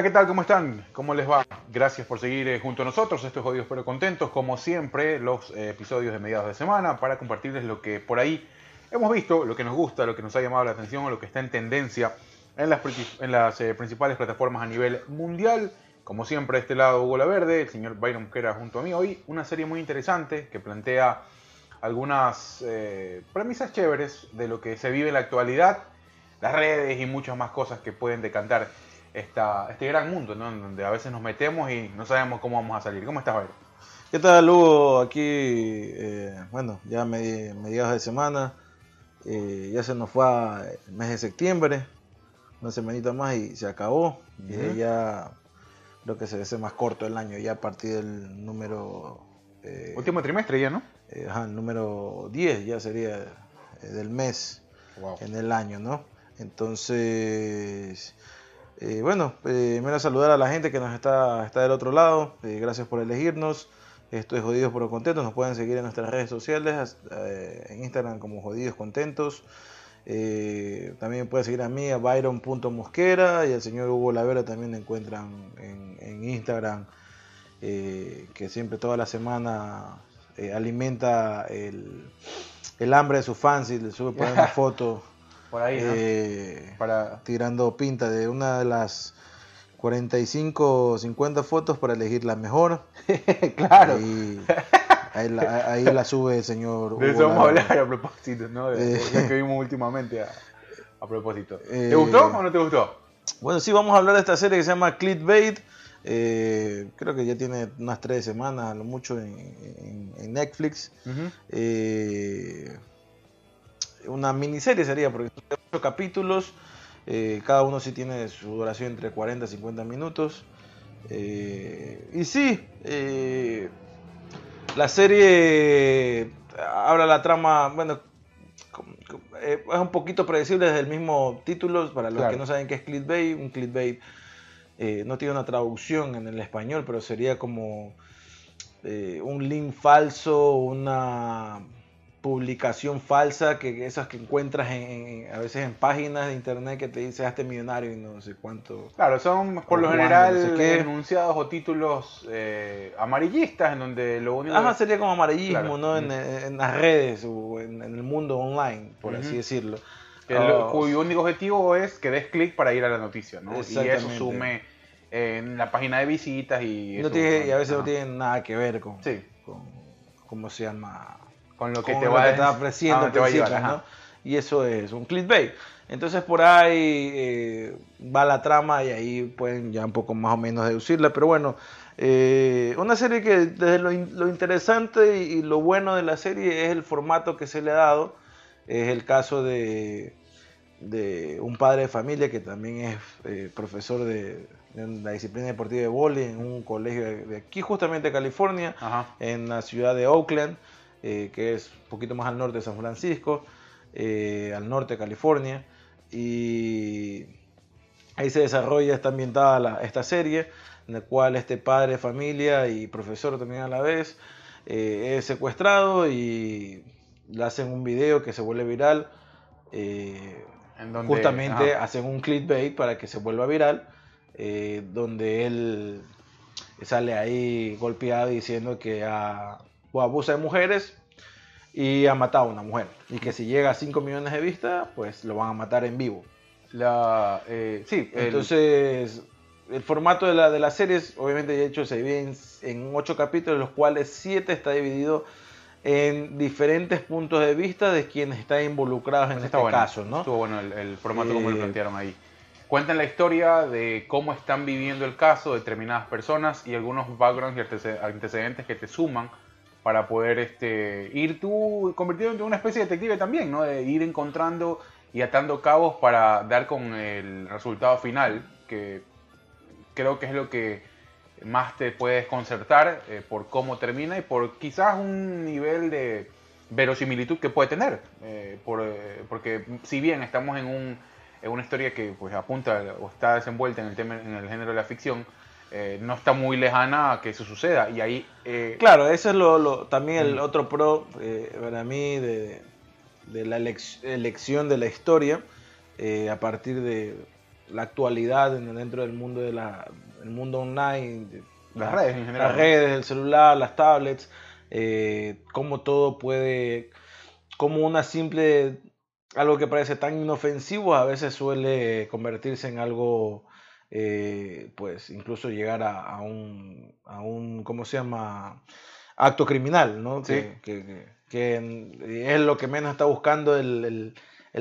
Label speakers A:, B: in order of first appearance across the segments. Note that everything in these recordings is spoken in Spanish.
A: Hola, ¿qué tal? ¿Cómo están? ¿Cómo les va? Gracias por seguir eh, junto a nosotros. Esto es Jodidos pero Contentos, como siempre, los eh, episodios de mediados de semana para compartirles lo que por ahí hemos visto, lo que nos gusta, lo que nos ha llamado la atención, lo que está en tendencia en las, en las eh, principales plataformas a nivel mundial. Como siempre, a este lado Hugo La Verde, el señor Byron Kera junto a mí. Hoy una serie muy interesante que plantea algunas premisas chéveres de lo que se vive en la actualidad, las redes y muchas más cosas que pueden decantar esta, este gran mundo, ¿no? donde a veces nos metemos y no sabemos cómo vamos a salir. ¿Cómo estás, Byron?
B: ¿Qué tal, Hugo? Aquí, eh, bueno, ya mediados de semana, eh, ya se nos fue el mes de septiembre, una semanita más y se acabó. Y ya creo que se hace más corto el año, ya a partir del número...
A: Eh, Último trimestre ya, ¿no?
B: ajá, el número 10 ya sería del mes en el año, ¿no? Entonces... Eh, bueno, eh, primero saludar a la gente que nos está, está del otro lado. Eh, gracias por elegirnos. Esto es Jodidos por Contentos. Nos pueden seguir en nuestras redes sociales, en Instagram como Jodidos Contentos. también pueden seguir a mí, a byron.mosquera y al señor Hugo Lavera también encuentran en, Instagram, que siempre toda la semana alimenta el, hambre de sus fans y le sube por una foto
A: por ahí,
B: eh, para... tirando pinta de una de las 45 o 50 fotos para elegir la mejor.
A: claro.
B: Ahí, la, sube el señor.
A: De eso vamos a hablar a propósito, ¿no? De lo que vimos últimamente a, propósito. ¿Te gustó o no te gustó?
B: Bueno, sí, vamos a hablar de esta serie que se llama Clickbait. Eh, creo que ya tiene unas tres semanas, a lo mucho, en, Netflix una miniserie sería, porque son ocho capítulos, eh, cada uno sí tiene su duración entre 40 y 50 minutos. Eh, y sí, eh, la serie habla la trama, bueno, es un poquito predecible desde el mismo título, para los que no saben qué es clickbait, un clickbait no tiene una traducción en el español, pero sería como un link falso, una publicación falsa, que esas que encuentras en, a veces en páginas de internet que te dice hazte millonario y no sé cuánto.
A: Claro, son por lo general enunciados o títulos eh, amarillistas en donde lo único...
B: Ajá, sería como amarillismo, ¿no? En, las redes o en, el mundo online, por así decirlo.
A: Ah, cuyo único objetivo es que des clic para ir a la noticia, ¿no? Y eso sume en la página de visitas y...
B: No tiene, y a veces no tiene nada que ver con, sí. con cómo se llama
A: con lo que te va, a
B: estar ofreciendo, te va a llevar, ¿no? Y eso es un clickbait. Entonces por ahí eh, va la trama y ahí pueden ya un poco más o menos deducirla. Pero bueno, eh, una serie que desde lo, interesante y, lo bueno de la serie es el formato que se le ha dado. Es el caso de, de un padre de familia que también es eh, profesor de, la disciplina deportiva de volley en un colegio de, aquí justamente California, en la ciudad de Oakland. Eh, que es un poquito más al norte de San Francisco, eh, al norte de California. Y ahí se desarrolla, está ambientada esta serie, en la cual este padre de familia y profesor también a la vez eh, es secuestrado y le hacen un video que se vuelve viral. justamente hacen un clickbait para que se vuelva viral, donde él sale ahí golpeado diciendo que ha o abusa de mujeres y ha matado a una mujer. Y que si llega a 5 millones de vistas, pues lo van a matar en vivo.
A: La, eh, sí,
B: entonces el... formato de la, de la serie, obviamente, de hecho, se divide en, 8 capítulos, los cuales 7 está dividido en diferentes puntos de vista de quienes están involucrados en este caso. ¿no?
A: Estuvo bueno el, formato como lo eh, plantearon ahí. Cuentan la historia de cómo están viviendo el caso determinadas personas y algunos backgrounds y antecedentes que te suman para poder este, ir tú convirtiéndote en una especie de detective también, ¿no? De ir encontrando y atando cabos para dar con el resultado final, que creo que es lo que más te puede desconcertar eh, por cómo termina y por quizás un nivel de verosimilitud que puede tener. Eh, eh, porque si bien estamos en, un, en una historia que pues, apunta o está desenvuelta en el, tema, en el género de la ficción, eh, no está muy lejana a que eso suceda. Y ahí.
B: Eh, claro, ese es lo, también el mm. otro pro eh, para mí de, la elección de la historia a partir de la actualidad dentro del mundo de la el mundo online,
A: las redes en general.
B: Las redes, el celular, las tablets, cómo todo puede, como una simple, algo que parece tan inofensivo a veces suele convertirse en algo, eh, pues incluso llegar a, un, a un, ¿cómo se llama? Acto criminal, ¿no? Que, que, es lo que menos está buscando el,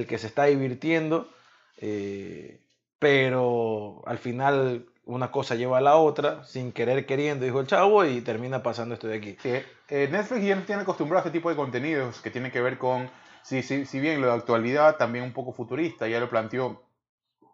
B: que se está divirtiendo. Eh, pero al final una cosa lleva a la otra, sin querer queriendo, dijo el chavo, y termina pasando esto de aquí.
A: Sí, eh, Netflix ya tiene acostumbrado a este tipo de contenidos que tiene que ver con, si, si, si bien lo de actualidad, también un poco futurista, ya lo planteó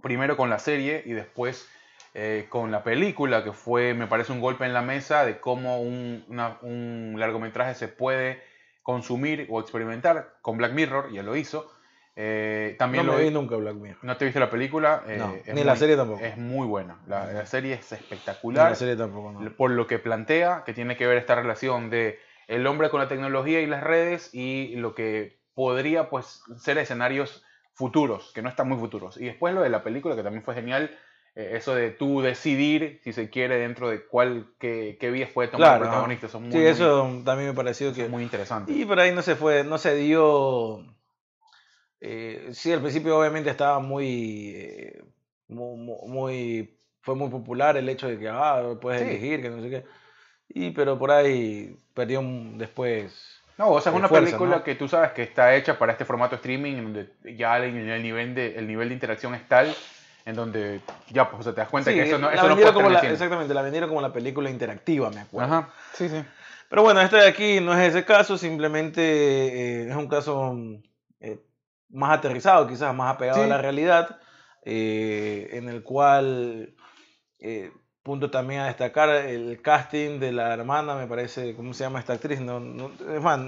A: primero con la serie y después eh, con la película, que fue, me parece, un golpe en la mesa de cómo un, un largometraje se puede consumir o experimentar con Black Mirror, ya lo hizo,
B: eh, también no lo vi nunca Black Mirror.
A: ¿No te viste la película?
B: Eh, ni la serie tampoco.
A: Es muy buena. La, serie es espectacular.
B: la serie tampoco,
A: Por lo que plantea, que tiene que ver esta relación de el hombre con la tecnología y las redes y lo que podría pues ser escenarios futuros, que no están muy futuros. Y después lo de la película, que también fue genial, eh, eso de tú decidir, si se quiere, dentro de cuál, qué, qué vías puede tomar el protagonista.
B: sí, eso también me pareció que...
A: Es muy interesante.
B: Y por ahí no se fue, no se dio eh, sí, al principio obviamente estaba muy, eh, muy, fue muy popular el hecho de que, ah, puedes elegir, que no sé qué. Y, pero por ahí perdió después.
A: No, o sea, es una película que tú sabes que está hecha para este formato streaming, donde ya el, nivel, de, el nivel de interacción es tal, en donde ya pues, te das cuenta que eso no, eso no
B: puede Exactamente, la vendieron como la película interactiva, me acuerdo.
A: Ajá, sí, sí.
B: Pero bueno, este de aquí no es ese caso, simplemente eh, es un caso más aterrizado, quizás más apegado a la realidad, eh, en el cual, eh, punto también a destacar, el casting de la hermana, me parece, ¿cómo se llama esta actriz? No, es más,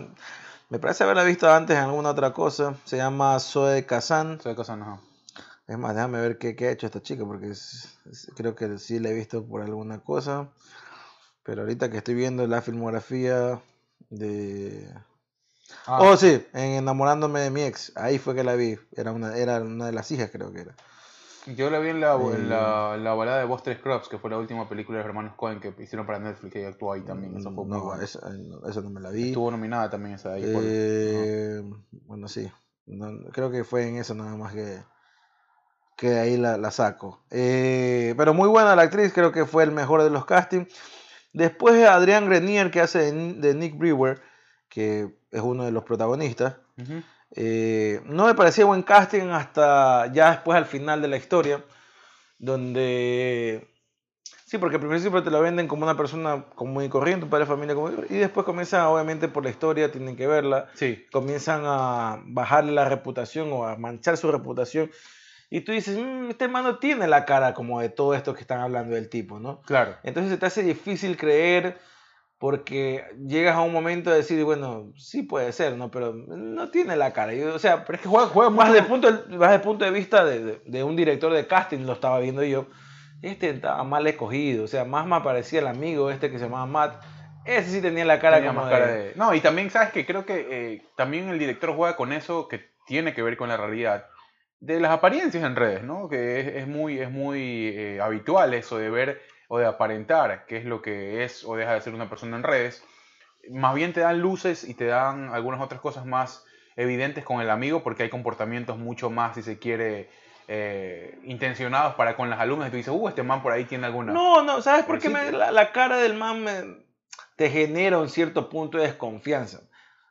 B: me parece haberla visto antes en alguna otra cosa, se llama Zoe Kazan.
A: Zoe Kazan, ajá.
B: Es más, déjame ver qué, qué ha hecho esta chica, porque creo que sí la he visto por alguna cosa. Pero ahorita que estoy viendo la filmografía de Ah. Oh, sí, en Enamorándome de mi ex. Ahí fue que la vi. Era una, era una de las hijas, creo que era.
A: Yo la vi en la, en la, eh, la, balada de Buster Scrubs, que fue la última película de los hermanos Cohen que hicieron para Netflix y actuó ahí también. Eso fue
B: no, bueno. esa, no me la vi.
A: Estuvo nominada también esa de ahí.
B: Eh, Bueno, sí. creo que fue en eso nada más que, que ahí la, la saco. Eh, pero muy buena la actriz, creo que fue el mejor de los castings. Después Adrián Grenier, que hace de, de Nick Brewer que es uno de los protagonistas. Eh, no me parecía buen casting hasta ya después al final de la historia, donde... Sí, porque al principio te lo venden como una persona común y corriente, un padre de familia común y después comienzan, obviamente por la historia, tienen que verla,
A: sí.
B: comienzan a bajarle la reputación o a manchar su reputación. Y tú dices, mm, este hermano tiene la cara como de todo esto que están hablando del tipo, ¿no?
A: Claro.
B: Entonces se te hace difícil creer porque llegas a un momento de decir, bueno, sí puede ser, ¿no? Pero no tiene la cara. o sea, pero es que juega, juega más, de punto, más de punto de vista de, de, un director de casting, lo estaba viendo yo. Este estaba mal escogido, o sea, más me parecía el amigo este que se llamaba Matt. Ese sí tenía la cara como de...
A: No, y también, ¿sabes que Creo que eh, también el director juega con eso que tiene que ver con la realidad. De las apariencias en redes, ¿no? Que es, es muy, es muy eh, habitual eso de ver o de aparentar qué es lo que es o deja de ser una persona en redes, más bien te dan luces y te dan algunas otras cosas más evidentes con el amigo porque hay comportamientos mucho más, si se quiere, eh, intencionados para con las alumnas y tú dices, uh, este man por ahí tiene alguna...
B: No, no, ¿sabes por qué la, cara del man te genera un cierto punto de desconfianza?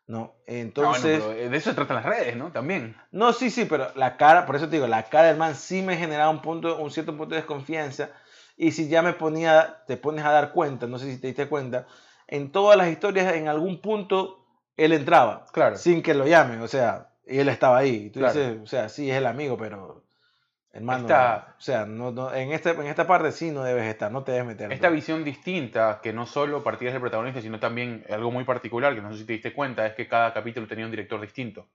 B: ¿no? Ah, Entonces...
A: de eso se tratan las redes, ¿no? También.
B: No, sí, sí, pero la cara, por eso te digo, la cara del man sí me genera un, punto, un cierto punto de desconfianza y si ya me ponía, te pones a dar cuenta, no sé si te diste cuenta, en todas las historias en algún punto él entraba,
A: claro.
B: sin que lo llamen, o sea, y él estaba ahí. Tú dices, o sea, sí es el amigo, pero hermano, Está, o sea, no, en, este, en esta parte sí no debes estar, no te debes meter.
A: Esta visión distinta, que no solo partía del protagonista, sino también algo muy particular, que no sé si te diste cuenta, es que cada capítulo tenía un director distinto.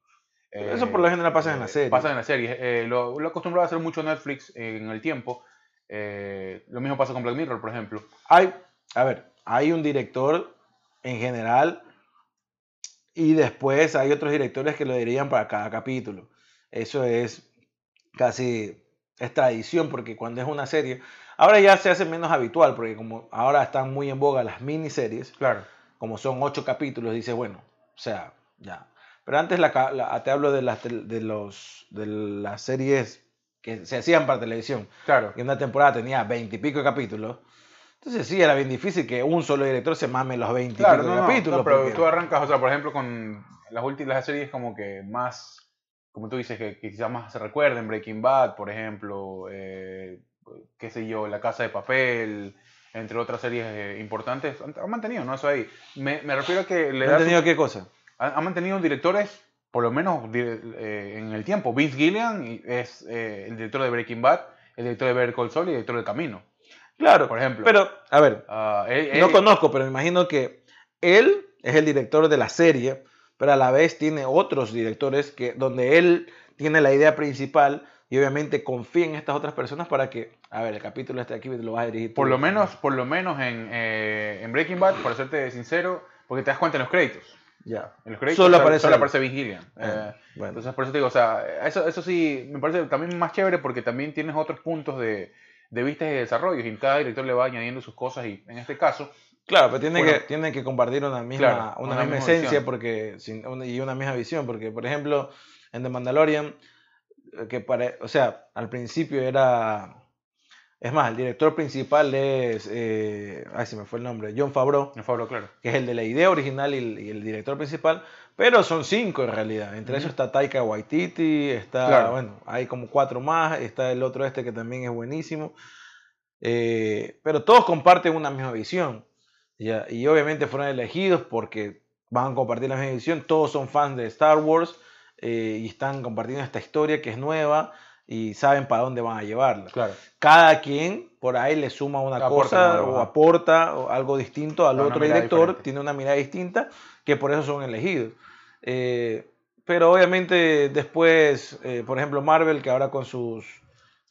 B: Eso por lo general pasa en la eh, serie.
A: Pasa en la serie. Eh, lo, lo acostumbrado a hacer mucho Netflix en el tiempo. Eh, lo mismo pasa con Black Mirror, por ejemplo.
B: Hay, a ver, hay un director en general y después hay otros directores que lo dirían para cada capítulo. Eso es casi es tradición porque cuando es una serie, ahora ya se hace menos habitual porque como ahora están muy en boga las miniseries,
A: Claro.
B: como son ocho capítulos, dice, bueno, o sea, ya. Pero antes la, la- te hablo de las, de, los, de las series que se hacían para televisión,
A: Claro.
B: que una temporada tenía veintipico de capítulos. Entonces sí, era bien difícil que un solo director se mame los veintipico
A: Claro,
B: de
A: no,
B: capítulos.
A: no, pero
B: porque-
A: tú arrancas, o sea, por ejemplo, con las últimas series como que más, como tú dices, que, que quizás más se recuerden, Breaking Bad, por ejemplo, eh, qué sé yo, La Casa de Papel, entre otras series eh, importantes, han, han mantenido, ¿no? Eso ahí. Me, me refiero a que le
B: ¿No
A: da
B: han
A: su-
B: tenido qué cosa?
A: han, han mantenido directores, por lo menos eh, en el tiempo. Vince Gillian es eh, el director de Breaking Bad, el director de Better Call Saul y el director de Camino.
B: Claro,
A: Por ejemplo.
B: Pero, a ver,
A: Ah, él-
B: no
A: él-
B: conozco, pero me imagino que él es el director de la serie, pero a la vez tiene otros directores que, donde él tiene la idea principal y obviamente confía en estas otras personas para que, a ver, el capítulo este aquí lo vas a dirigir.
A: Por
B: tú.
A: lo menos, por lo menos en, eh, en Breaking Bad, para serte sincero, porque te das cuenta en los créditos.
B: Ya.
A: En los créditos
B: Solo aparece
A: solo aparece Vince.
B: Ah,
A: Eh,
B: bueno.
A: Entonces, por eso te digo, o sea, eso, eso sí me parece también más chévere porque también tienes otros puntos de, de vista y de desarrollo y cada director le va añadiendo sus cosas y en este caso,
B: Claro, pero tiene
A: Bueno.
B: que, tienen que compartir una misma,
A: Claro,
B: una
A: una
B: misma
A: misma
B: esencia porque, sin- una- y una misma visión, porque por ejemplo, en The Mandalorian, eh, que para, o sea, al principio era, es más, el director principal es, eh, ay, se me fue el nombre, John Favreau,
A: en Fabro, claro.
B: que es el de la idea original y el, y el director principal, pero son cinco en realidad. Entre ellos está Taika Waititi, está,
A: Claro.
B: bueno, hay como cuatro más, está el otro este que también es buenísimo. Eh, pero todos comparten una misma visión. ya, Y obviamente fueron elegidos porque van a compartir la misma visión. Todos son fans de Star Wars eh, y están compartiendo esta historia que es nueva y saben para dónde van a llevarla
A: Claro.
B: cada quien por ahí le suma una
A: Aporta
B: cosa o aporta o algo distinto al otro director,
A: diferente.
B: tiene una mirada distinta, que por eso son elegidos. Eh, pero obviamente después, eh, por ejemplo, Marvel, que ahora con sus,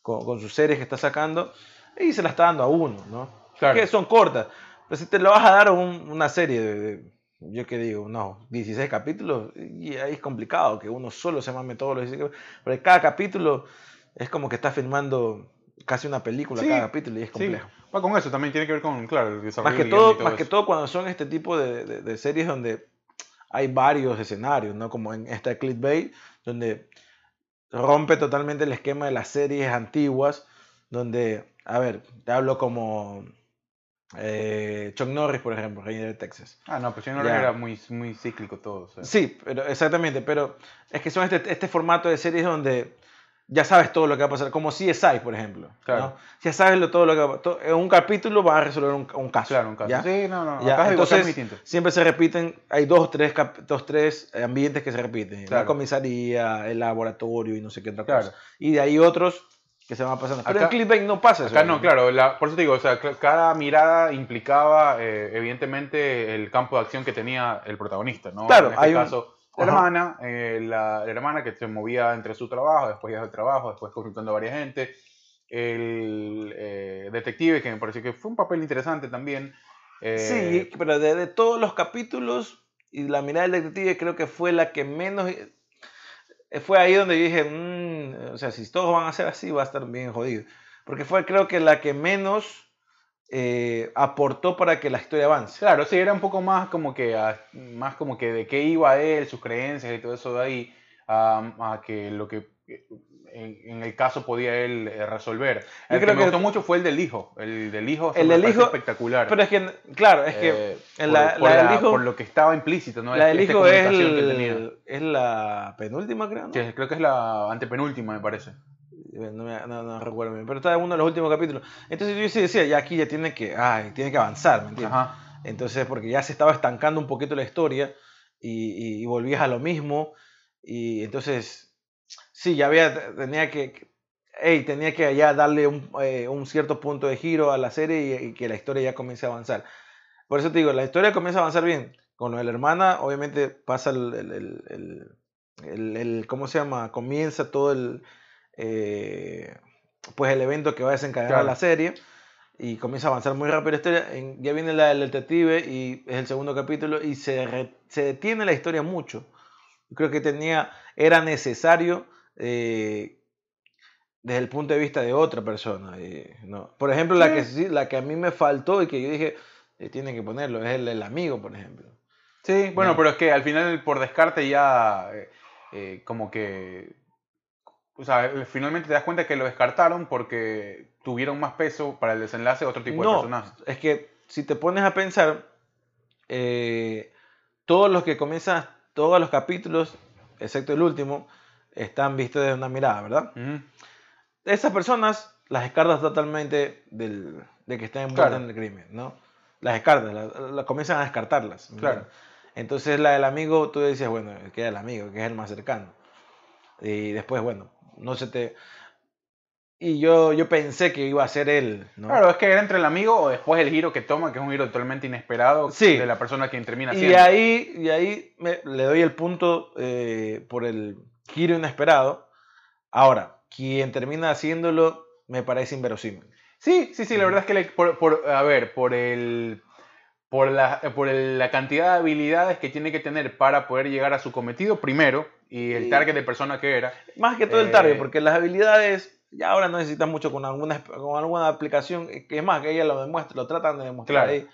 B: con, con sus series que está sacando, y se la está dando a uno, ¿no?
A: Claro.
B: Que son cortas. Pero si te lo vas a dar un- una serie de, de- yo qué digo, no, 16 capítulos, y ahí es complicado que uno solo se mame todos los 16 capítulos. Pero cada capítulo es como que está filmando casi una película
A: Sí,
B: cada capítulo y es
A: Sí,
B: complejo.
A: va con eso, también tiene que ver con, claro, el desarrollo
B: Más que todo,
A: todo
B: más que todo cuando son este tipo de, de- de series donde hay varios escenarios, ¿no? Como en esta Clickbait, donde rompe totalmente el esquema de las series antiguas, donde, a ver, te hablo como eh, Chuck Norris, por ejemplo, Rey de Texas.
A: Ah, no, pues yo no
B: Ya.
A: era muy, muy cíclico todo. o sea.
B: Sí, pero exactamente, pero es que son este, este formato de series donde ya sabes todo lo que va a pasar, como CSI, por ejemplo.
A: Claro.
B: ¿no? Ya sabes lo, todo lo que va a pasar. En un capítulo van a resolver un, un caso.
A: Claro, un caso.
B: ¿ya?
A: Sí, no, no.
B: Ya,
A: acá es
B: entonces, siempre se repiten, hay dos o tres, dos, tres ambientes que se repiten. La
A: Claro.
B: comisaría, el laboratorio y no sé qué otra
A: Claro.
B: cosa. Y de ahí otros que se van pasando. Pero
A: Acá-
B: en Clickbait no pasa eso.
A: Acá no, claro, la- por eso te digo, o sea, cada mirada implicaba eh, evidentemente el campo de acción que tenía el protagonista, ¿no?
B: Claro,
A: en este
B: hay un-
A: caso, la
B: Ajá.
A: hermana, eh, la, la hermana que se movía entre su trabajo, después ya del trabajo, después consultando a varias gente, el eh, detective, que me pareció que fue un papel interesante también. eh,
B: Sí, pero de, de todos los capítulos y la mirada del detective creo que fue la que menos... eh, Fue ahí donde yo dije, "Mm, o sea, si todos van a ser así va a estar bien jodido. Porque fue creo que la que menos eh, aportó para que la historia avance.
A: Claro, sí, era un poco más como que a- más como que de qué iba él, sus creencias y todo eso de ahí, a, a que lo que eh, en, en el caso podía él eh, resolver.
B: Yo
A: El que me
B: que-
A: gustó mucho fue el del hijo. El del hijo
B: El del hijo,
A: espectacular.
B: Pero es que, claro, es que
A: Eh,
B: en
A: por,
B: la,
A: por
B: la del hijo,
A: por lo que estaba implícito, ¿no?
B: la del
A: Esta
B: hijo es, el- es la penúltima, creo, ¿no?
A: Creo que es la antepenúltima, me parece.
B: No, me- no- no recuerdo bien, pero está en uno de los últimos capítulos. Entonces yo sí decía, ya aquí ya tiene que, ay, tiene que avanzar, ¿me entiendes?
A: Ajá.
B: Entonces, porque ya se estaba estancando un poquito la historia y, y- y volvías a lo mismo. Y entonces, sí, ya había, tenía que, hey, tenía que ya darle un, eh, un cierto punto de giro a la serie y, y que la historia ya comience a avanzar. Por eso te digo, la historia comienza a avanzar bien. Con lo de la hermana, obviamente pasa el, el- el- el- el- el- ¿cómo se llama? Comienza todo el, eh, pues el evento que va a desencadenar
A: Claro.
B: la serie y comienza a avanzar muy rápido la historia. En- ya viene la del detective y es el segundo capítulo y se, re- se detiene la historia mucho. Creo que tenía, era necesario eh, desde el punto de vista de otra persona. no. Por ejemplo, la, que, la que a mí me faltó y que yo dije, eh, tiene que ponerlo, es el, el, amigo, por ejemplo.
A: Sí, bueno, pero es que al final por descarte ya eh, eh, como que... O sea, finalmente te das cuenta que lo descartaron porque tuvieron más peso para el desenlace otro tipo de personajes.
B: Es que si te pones a pensar, todos los que comienzan, todos los capítulos, excepto el último, están vistos desde una mirada, ¿verdad? Esas personas las descartas totalmente del, de que estén envueltas en el crimen, ¿no? Las descartas, las, comienzan a descartarlas.
A: Claro.
B: Entonces la del amigo, tú decías, bueno, que es el amigo, que es el más cercano. Y después, bueno, no se te... Y yo, yo pensé que iba a ser él. ¿no?
A: Claro, es que era entre el amigo o después el giro que toma, que es un giro totalmente inesperado de la persona que termina siendo.
B: Y ahí, y ahí le doy el punto eh, por el giro inesperado. Ahora, quien termina haciéndolo me parece inverosímil.
A: Sí, sí, sí, la verdad es que por, a ver, por el por la, por la cantidad de habilidades que tiene que tener para poder llegar a su cometido primero y el target de persona que era.
B: Más que todo el target, eh, porque las habilidades ya ahora no necesitan mucho con alguna, con alguna aplicación, que es más, que ella lo demuestra, lo tratan de demostrar ahí.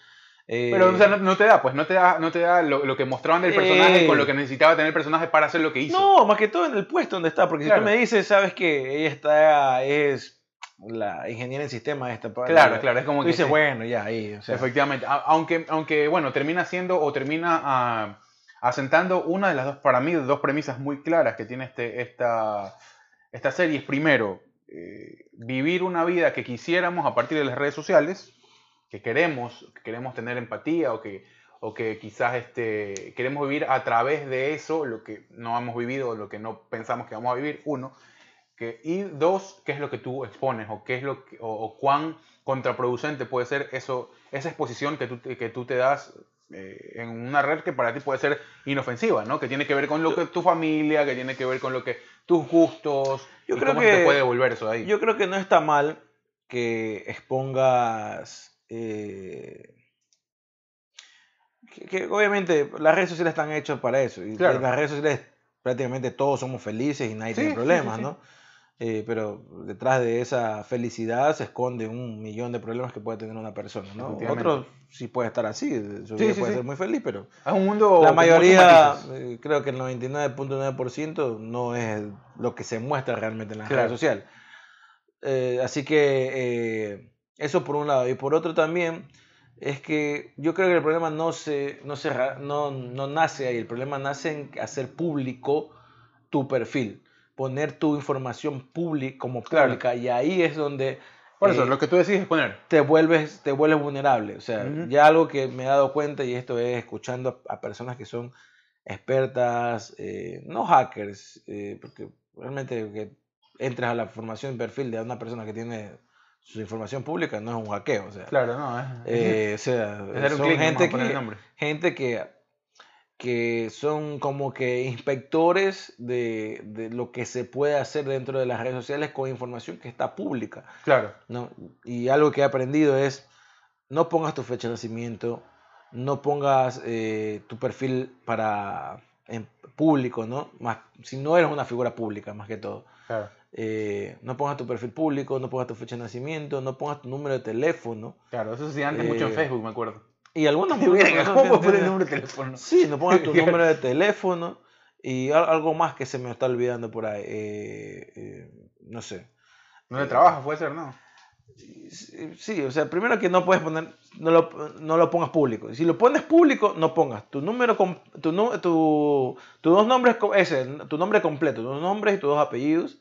A: Pero no, te da, pues no te da, no te da lo, que mostraban del personaje con lo que necesitaba tener el personaje para hacer lo que hizo.
B: No, más que todo en el puesto donde está, porque si tú me dices, sabes que ella está, es la ingeniera en sistema esta.
A: Claro, claro, es como
B: que... dices, bueno, ya ahí.
A: Efectivamente, aunque, aunque, bueno, termina siendo o termina ah, asentando una de las dos, para mí, dos premisas muy claras que tiene este, esta, esta serie. Es primero, eh, vivir una vida que quisiéramos a partir de las redes sociales, que queremos, que queremos tener empatía o que, o que quizás este, queremos vivir a través de eso, lo que no hemos vivido, lo que no pensamos que vamos a vivir, uno y dos, qué es lo que tú expones o, qué es lo o, cuán contraproducente puede ser eso, esa exposición que tú, que tú te das eh, en una red que para ti puede ser inofensiva, ¿no? Que tiene que ver con lo que tu familia, que tiene que ver con lo que tus gustos,
B: yo creo
A: cómo
B: que,
A: te puede devolver eso ahí.
B: Yo creo que no está mal que expongas eh, que, obviamente las redes sociales están hechas para eso y en las redes sociales prácticamente todos somos felices y nadie tiene problemas, ¿no? Eh, pero detrás de esa felicidad se esconde un millón de problemas que puede tener una persona, ¿no? Otros sí puede estar así, su vida puede ser muy feliz, pero
A: es un mundo
B: la mayoría, eh, creo que el 99.9% no es lo que se muestra realmente en las redes sociales. Eh, así que eso por un lado. Y por otro también es que yo creo que el problema no, se, no, se, no, no nace ahí, el problema nace en hacer público tu perfil poner tu información pública como pública y ahí es donde
A: por eso, eh, lo que tú decís es poner.
B: Te vuelves, te vuelves vulnerable. O sea, ya algo que me he dado cuenta, y esto es escuchando a, personas que son expertas, eh, no hackers, eh, porque realmente que entres a la formación de perfil de una persona que tiene su información pública no es un hackeo. O sea,
A: claro, no.
B: Es, o sea, son gente, que, gente que que son como que inspectores de, de, lo que se puede hacer dentro de las redes sociales con información que está pública.
A: Claro.
B: ¿no? Y algo que he aprendido es, no pongas tu fecha de nacimiento, no pongas eh, tu perfil para en público, ¿no? Más, si no eres una figura pública, más que todo.
A: Claro.
B: Eh, no pongas tu perfil público, no pongas tu fecha de nacimiento, no pongas tu número de teléfono.
A: Claro, eso se hacía antes mucho en eh, Facebook, me acuerdo.
B: Y algunos
A: ¿Cómo poner el número de teléfono?
B: Sí, no pongas tu número de teléfono y algo más que se me está olvidando por ahí. Eh, eh, no sé.
A: ¿Dónde eh, trabajas? Puede ser, ¿no?
B: Sí, o sea, primero que no puedes poner, no lo, no lo pongas público. Si lo pones público, no pongas tu número, tu, tu, tus dos nombres, ese, tu nombre completo, tus nombres y tus dos apellidos.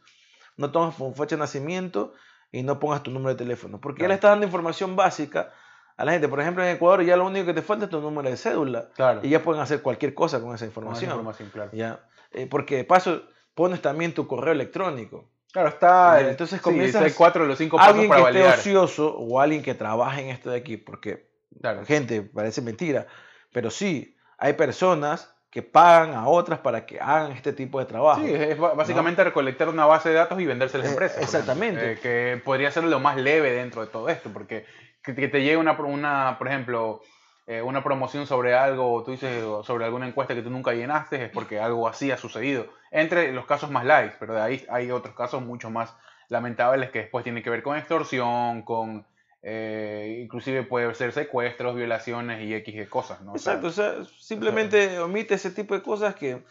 B: No tomes fecha de nacimiento y no pongas tu número de teléfono. Porque ya le estás dando información básica a la gente. Por ejemplo, en Ecuador ya lo único que te falta es tu número de cédula.
A: Claro.
B: Y ya pueden hacer cualquier cosa con esa información.
A: información claro.
B: ya. Eh, porque de paso pones también tu correo electrónico.
A: Claro, está.
B: entonces comienzas.
A: Sí, cuatro de los cinco pasos
B: alguien que esté ocioso o alguien que trabaje en esto de aquí, porque
A: claro.
B: gente parece mentira, pero sí, hay personas que pagan a otras para que hagan este tipo de trabajo.
A: Sí, es básicamente recolectar una base de datos y venderse a las eh, empresas.
B: Exactamente.
A: Eh, que podría ser lo más leve dentro de todo esto, porque que, te llegue una, una, por ejemplo, eh, una promoción sobre algo, o tú dices sobre alguna encuesta que tú nunca llenaste, es porque algo así ha sucedido. Entre los casos más light, pero de ahí hay otros casos mucho más lamentables que después tienen que ver con extorsión, con eh, inclusive puede ser secuestros, violaciones y X de cosas, ¿no?
B: Exacto, o sea, simplemente omite ese tipo de cosas que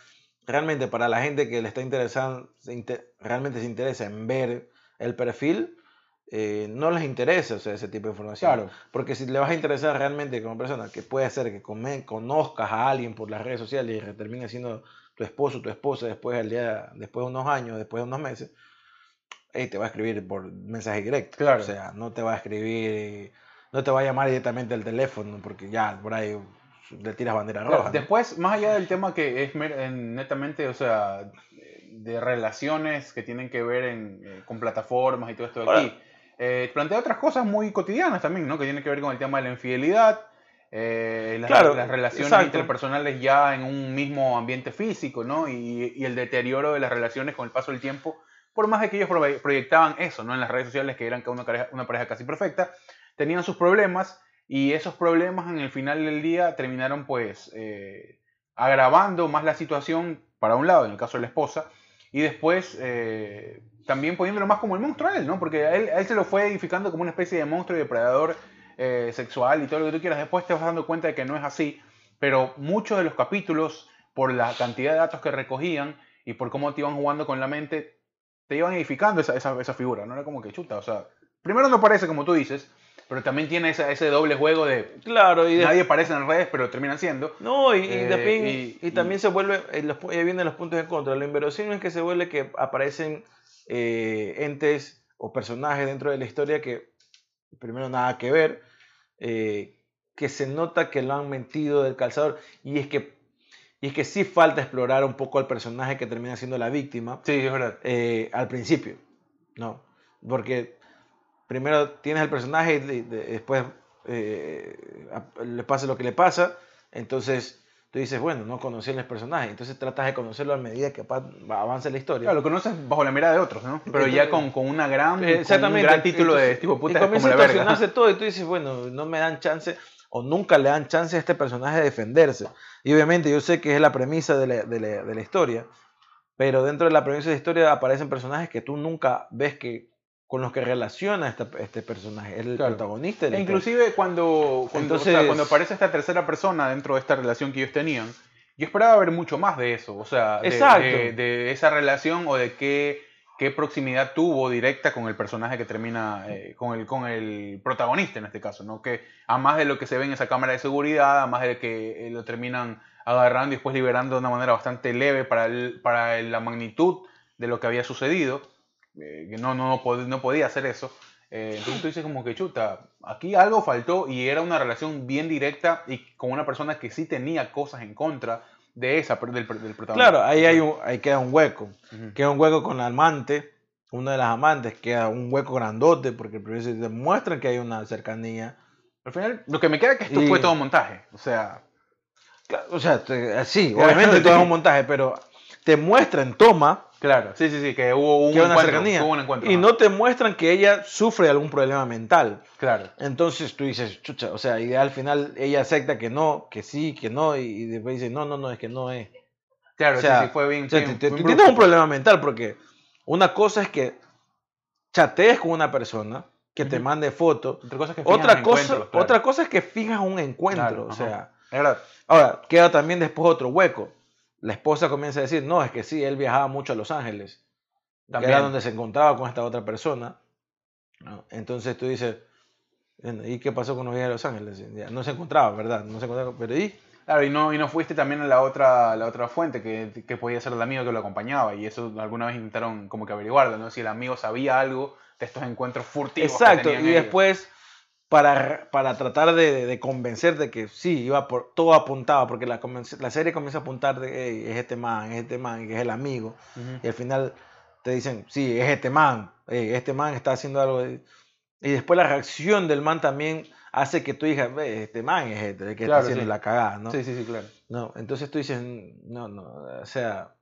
B: realmente para la gente que le está interesando, realmente se interesa en ver el perfil, eh, no les interesa ese tipo de información. Claro. Porque si le vas a interesar realmente como persona, que puede ser que conozcas a alguien por las redes sociales y termine siendo tu esposo, tu esposa después, del día, después de unos años, después de unos meses, te va a escribir por mensaje directo. Claro. O sea, no te va a escribir, no te va a llamar directamente al teléfono porque ya por ahí le tiras bandera roja.
A: Después, más allá del tema que es netamente, o sea, de relaciones que tienen que ver en, eh, con plataformas y todo esto de aquí, eh, plantea otras cosas muy cotidianas también, ¿no? Que tienen que ver con el tema de la infidelidad, eh, las, las, relaciones interpersonales ya en un mismo ambiente físico, ¿no? Y, y, el deterioro de las relaciones con el paso del tiempo por más de que ellos proyectaban eso, ¿no? En las redes sociales, que eran una pareja, una pareja casi perfecta, tenían sus problemas y esos problemas en el final del día terminaron pues eh, agravando más la situación para un lado, en el caso de la esposa, y después eh, también poniéndolo más como el monstruo a él, ¿no? Porque a él, él, se lo fue edificando como una especie de monstruo y depredador eh, sexual y todo lo que tú quieras. Después te vas dando cuenta de que no es así, pero muchos de los capítulos, por la cantidad de datos que recogían y por cómo te iban jugando con la mente, te iban edificando esa, esa, esa, figura, no era como que chuta, o sea, primero no parece como tú dices, pero también tiene ese, ese doble juego de...
B: Claro, y
A: nadie aparece en redes, pero terminan siendo.
B: No, y, y, eh, también, y, también se vuelve, ahí vienen los puntos de contra, lo inverosímil es que se vuelve que aparecen eh, entes o personajes dentro de la historia que primero nada que ver, eh, que se nota que lo han mentido del calzador, y es que y es que sí falta explorar un poco al personaje que termina siendo la víctima.
A: Sí, es verdad.
B: Eh, al principio, ¿no? Porque primero tienes el personaje y después eh, le pasa lo que le pasa. Entonces tú dices, bueno, no conocí el personaje. Entonces tratas de conocerlo a medida que avanza la historia.
A: Claro, lo conoces bajo la mirada de otros, ¿no? Pero ya con, con una gran, exactamente. un gran título de tipo puta.
B: Y comienza a verga. todo y tú dices, bueno, no me dan chance o nunca le dan chance a este personaje de defenderse. Y obviamente yo sé que es la premisa de la, de la, de la historia, pero dentro de la premisa de la historia aparecen personajes que tú nunca ves que con los que relaciona este, este personaje, el protagonista.
A: E inclusive cuando, cuando, cuando aparece esta tercera persona dentro de esta relación que ellos tenían, yo esperaba ver mucho más de eso, o sea, de, de, de esa relación o de qué qué proximidad tuvo directa con el personaje que termina, eh, con, el, con el protagonista en este caso, ¿no? Que a más de lo que se ve en esa cámara de seguridad, a más de que eh, lo terminan agarrando y después liberando de una manera bastante leve para, para la magnitud de lo que había sucedido, eh, que no, no, no, podía hacer eso. entonces tú dices como que chuta, aquí algo faltó y era una relación bien directa y con una persona que sí tenía cosas en contra de esa, del, del protagonista.
B: Claro, ahí, hay un, ahí queda un hueco. Queda un hueco con la amante, una de las amantes, queda un hueco grandote porque se demuestran que hay una cercanía.
A: Al final, lo que me queda es que esto fue todo montaje. O sea.
B: o sea, sí, obviamente todo es un montaje, pero te muestran, toma
A: Claro, sí, sí, sí, que hubo un, encuentro,
B: Y no te muestran que ella sufre algún problema mental.
A: Claro.
B: Entonces tú dices, chucha, o sea, y al final ella acepta que no, que sí, que no, y después dice, no, no, no, es que no es.
A: Claro, sí, sí, fue bien. O
B: sea, tienes un problema mental porque una cosa es que chatees con una persona, que te mande fotos. Otra cosa, es que otra, cosa, otra cosa es que fijas un encuentro. o sea, ahora, queda también después otro hueco la esposa comienza a decir, no, es que sí, él viajaba mucho a Los Ángeles, También. era donde se encontraba con esta otra persona. Entonces tú dices, ¿y qué pasó con los viajes a Los Ángeles? no se encontraba, ¿verdad? No se encontraba, pero ¿y?
A: Claro, y no, y no fuiste también a la otra, la otra fuente, que, que podía ser el amigo que lo acompañaba, y eso alguna vez intentaron como que averiguarlo, ¿no? Si el amigo sabía algo de estos encuentros furtivos.
B: Exacto, y después para, para tratar de, de, convencer de que sí, iba por, todo apuntaba, porque la, la serie comienza a apuntar de, es este man, es este man, que es el amigo, y al final te dicen, sí, es este man, este man está haciendo algo, y después la reacción del man también hace que tú digas, ve, este man es este, el que está haciendo la cagada, ¿no?
A: Sí, sí, sí, claro.
B: No, entonces tú dices, no, no, o sea,